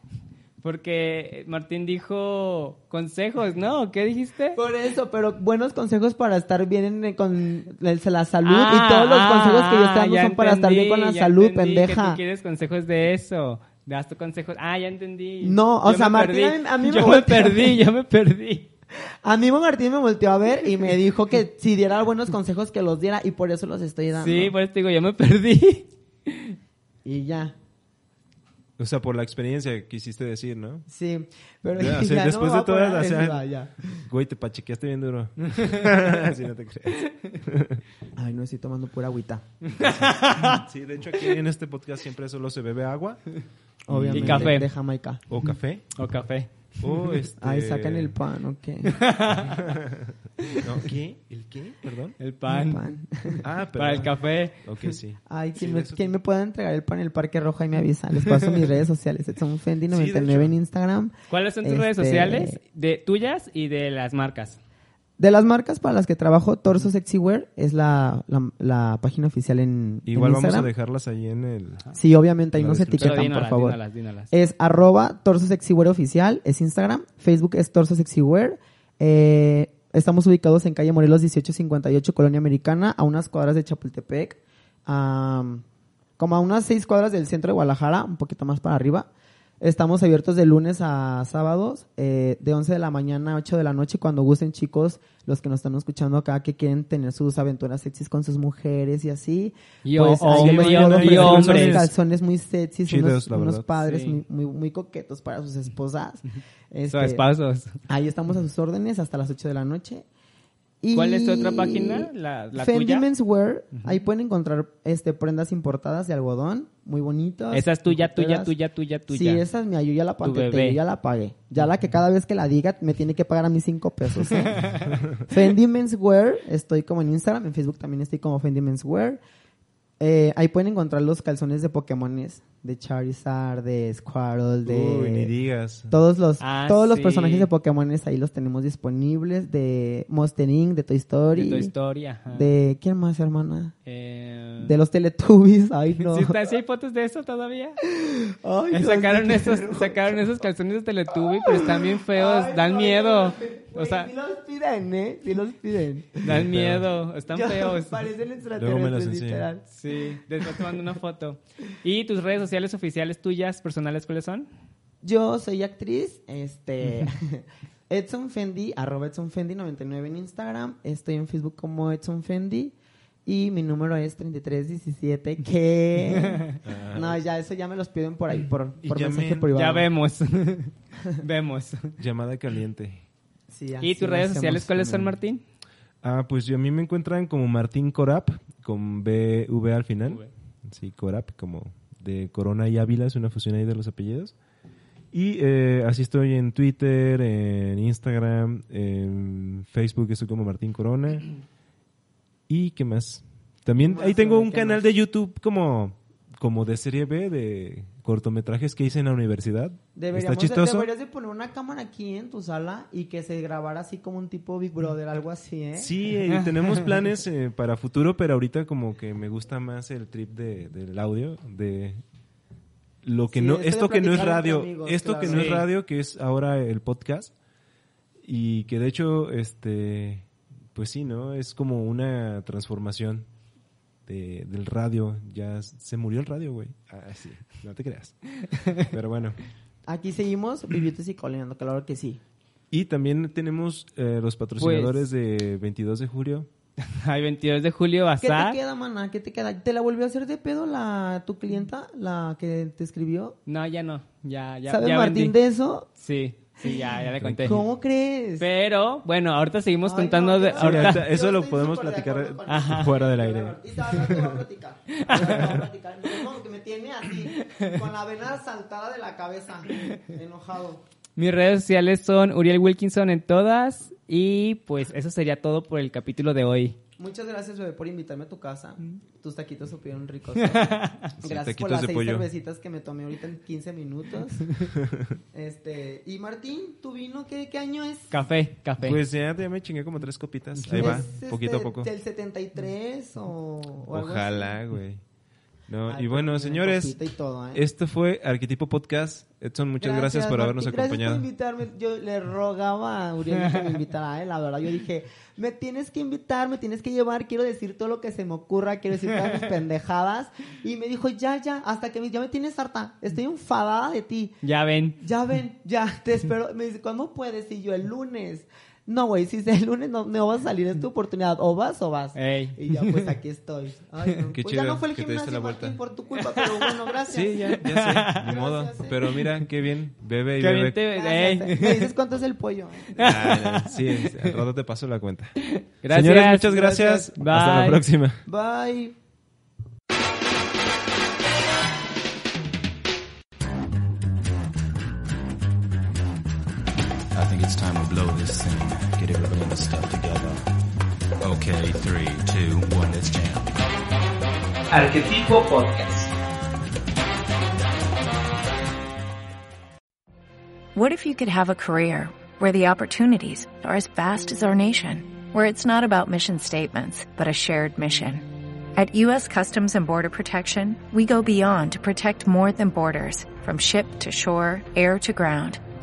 Porque Martín dijo consejos, ¿no? ¿Qué dijiste? Por eso, pero buenos consejos para estar bien en- con la salud Ah, y todos los ah, consejos que yo estoy dando son para estar bien con la salud, que pendeja. tú quieres consejos de eso. Das tu consejos. Ah, ya entendí. No, o Yo sea, Martín, perdí. a mí me Yo me perdí, yo me perdí. A mí Martín me volteó a ver y me dijo que si diera buenos consejos que los diera y por eso los estoy dando. Sí, por eso te digo, yo me perdí. Y ya. O sea, por la experiencia quisiste decir, ¿no? Sí, pero Ya, o sea, ya no después de todas, o sea, agresiva, ya. Güey, te pachequeaste bien duro. Así no te creas. Ay, no estoy tomando pura agüita. Sí, de hecho aquí en este podcast siempre solo se bebe agua Obviamente. café. De Jamaica. o café O café. o este... Ay, sacan el pan, ok. No, ¿Qué? ¿El qué? Perdón. El El pan. pan. Ah, pero Para el café. Ok, sí. Ay, Sí, ¿quién, de me, quién sí. me puede entregar el pan en el Parque Roja y me avisa? Les paso mis redes sociales. Edson Fendi Sí, de 99 en. Instagram. ¿Cuáles son tus redes Este, sociales? De tuyas y de las marcas. De las marcas para las que trabajo, Torso Sexy Wear es la, la, la página oficial en, Igual en vamos a dejarlas ahí en el... Sí, obviamente, ahí no se etiquetan, por favor. dínolas, dínolas. Es arroba Torso Sexy Wear oficial, es Instagram. Facebook es Torso Sexy Wear. Eh, estamos ubicados en calle Morelos 1858, Colonia Americana, a unas cuadras de Chapultepec. am, como a unas seis cuadras del centro de Guadalajara, un poquito más para arriba. Estamos abiertos de lunes a sábados, eh, de 11 de la mañana a 8 de la noche, cuando gusten chicos, los que nos están escuchando acá, que quieren tener sus aventuras sexys con sus mujeres y así. Y pues o- ahí les hombre, puedo y ofrecer unos hombres. calzones muy sexys, Chidos, unos, padres Sí. muy, muy, muy coquetos para sus esposas. Este, Sus pasos. Ahí estamos a sus órdenes hasta las 8 de la noche. Y ¿Cuál es tu otra página? ¿La- la Fendi tuya? Menswear. Ahí pueden encontrar este prendas importadas de algodón, muy bonitas. Esa es tuya, tuya, tuya, tuya, tuya. Sí, esa es mía, yo ya la bebé. yo ya la pagué. Ya la que cada vez que la diga me tiene que pagar a mí cinco pesos. ¿eh? Fendi Menswear, estoy como en Instagram, en Facebook también estoy como Fendi Menswear. Eh, ahí pueden encontrar los calzones de Pokémones, de Charizard, de Squirtle, de... Uy, ni digas. Todos los, Ah, todos los personajes de Pokémon ahí los tenemos disponibles. De Monster Inc., de Toy Story. De tu historia. ajá. De, ¿quién más, hermana? Eh, De los Teletubbies. Ay, no. ¿Sí, está- sí hay fotos de eso todavía? Ay, Eh, sacaron, esos, sacaron esos calzones de Teletubby, pero están bien feos, Ay, dan no, miedo. güey, O sea, sí los piden, ¿eh? Sí los piden. dan miedo, están feos. Parecen extraterrestres, literal. Sí, después te mando una foto. ¿Y tus redes sociales oficiales tuyas, personales, cuáles son? Yo soy actriz, este... Edson Fendi, arroba Edson Fendi 99 en Instagram. Estoy en Facebook como Edson Fendi. Y mi número es 3317, que... no, ya, eso ya me los piden por ahí, por, por llamen- mensaje privado. Ya vemos. vemos. Llamada caliente. Sí, ¿Y tus redes sociales cuáles son. Martín? Ah, pues yo a mí me encuentran como Martín Corap, con B, V al final. V. Sí, Corap, como de Corona y Ávila, es una fusión ahí de los apellidos. Y eh, así estoy en Twitter, en Instagram, en Facebook, estoy como Martín Corona. ¿Y qué más? También ¿Qué ahí tengo un ¿Qué canal de YouTube como, como de serie B, de cortometrajes que hice en la universidad. Deberíamos Está de- chistoso. deberías de poner una cámara aquí en tu sala y que se grabara así como un tipo Big Brother, algo así, ¿eh? Sí, eh, tenemos planes eh, para futuro, pero ahorita como que me gusta más el trip de, del audio, de lo que Sí, no, esto de que no es radio, amigos, esto que no es radio, que es ahora el podcast, y que de hecho, este, pues sí, ¿no? Es como una transformación de, del radio, ya se murió el radio, güey. Ah, sí, no te creas. Pero bueno. Aquí seguimos vivitos y coleando, claro que sí. Y también tenemos eh, los patrocinadores Pues de 22 de julio. Ay, 22 de julio, ¿Qué te Bazar. queda, mana? ¿Qué te queda? ¿Te la volvió a hacer de pedo la tu clienta, la que te escribió? No, ya no. Ya, ya, ¿Sabe ya Martín vendí. de eso? Sí, sí, ya, ya le conté. ¿Cómo crees? Pero, bueno, ahorita seguimos Ay, contando no, de... Sí, ahorita- ahorita- eso lo podemos de platicar eso. fuera del aire. Y te vas a platicar. Te vas a platicar. No, que me tiene así, con la vena saltada de la cabeza, enojado. Mis redes sociales son Uriel Wilkinson en todas. Y pues eso sería todo por el capítulo de hoy. Muchas gracias, bebé, por invitarme a tu casa. Mm. Tus taquitos supieron ricos. gracias por las seis pollo. cervecitas que me tomé ahorita en 15 minutos. este, y Martín, ¿tu vino qué, qué año es? Café, café. Pues ya, ya me chingué como tres copitas. Ahí va, ¿Es, este, poquito a poco. ¿Del 73 o, o Ojalá, güey. No, Ay, y bueno, señores, y todo, ¿eh? esto fue Arquetipo Podcast. Edson, muchas gracias, por habernos Martín, acompañado. Gracias por invitarme. Yo le rogaba a Uriel que me invitara, ¿eh? la verdad. Yo dije, me tienes que invitar, me tienes que llevar, quiero decir todo lo que se me ocurra, quiero decir todas mis pendejadas. Y me dijo, ya, ya, hasta que me, ya me tienes harta, estoy enfadada de ti. Ya ven. Ya ven, ya, te espero. Me dice, ¿cuándo puedes? Y yo, el lunes. No, güey, si es el lunes no, no vas a salir, es tu oportunidad. O vas o vas. Ey. Y ya, pues aquí estoy. Ay, no. Qué pues ya chido no fue el que te diste gimnasio, la Martín, vuelta. por tu culpa, pero bueno, gracias. Sí, ya, ya sé, ni modo. Gracias, eh. Pero mira, qué bien, bebe y Qué bebe. bien te- Gracias, ey. eh. ¿Me dices cuánto es el pollo? Ah, no, sí, al rato te paso la cuenta. Gracias. Señores, muchas gracias. Gracias. Hasta la próxima. Bye. Blow this thing. Get everybody in the stuff together. Okay, three, two, one, let's jam. Arquetipo Podcast. What if you could have a career where the opportunities are as vast as our nation, where it's not about mission statements, but a shared mission? At U.S. Customs and Border Protection, we go beyond to protect more than borders, from ship to shore, air to ground,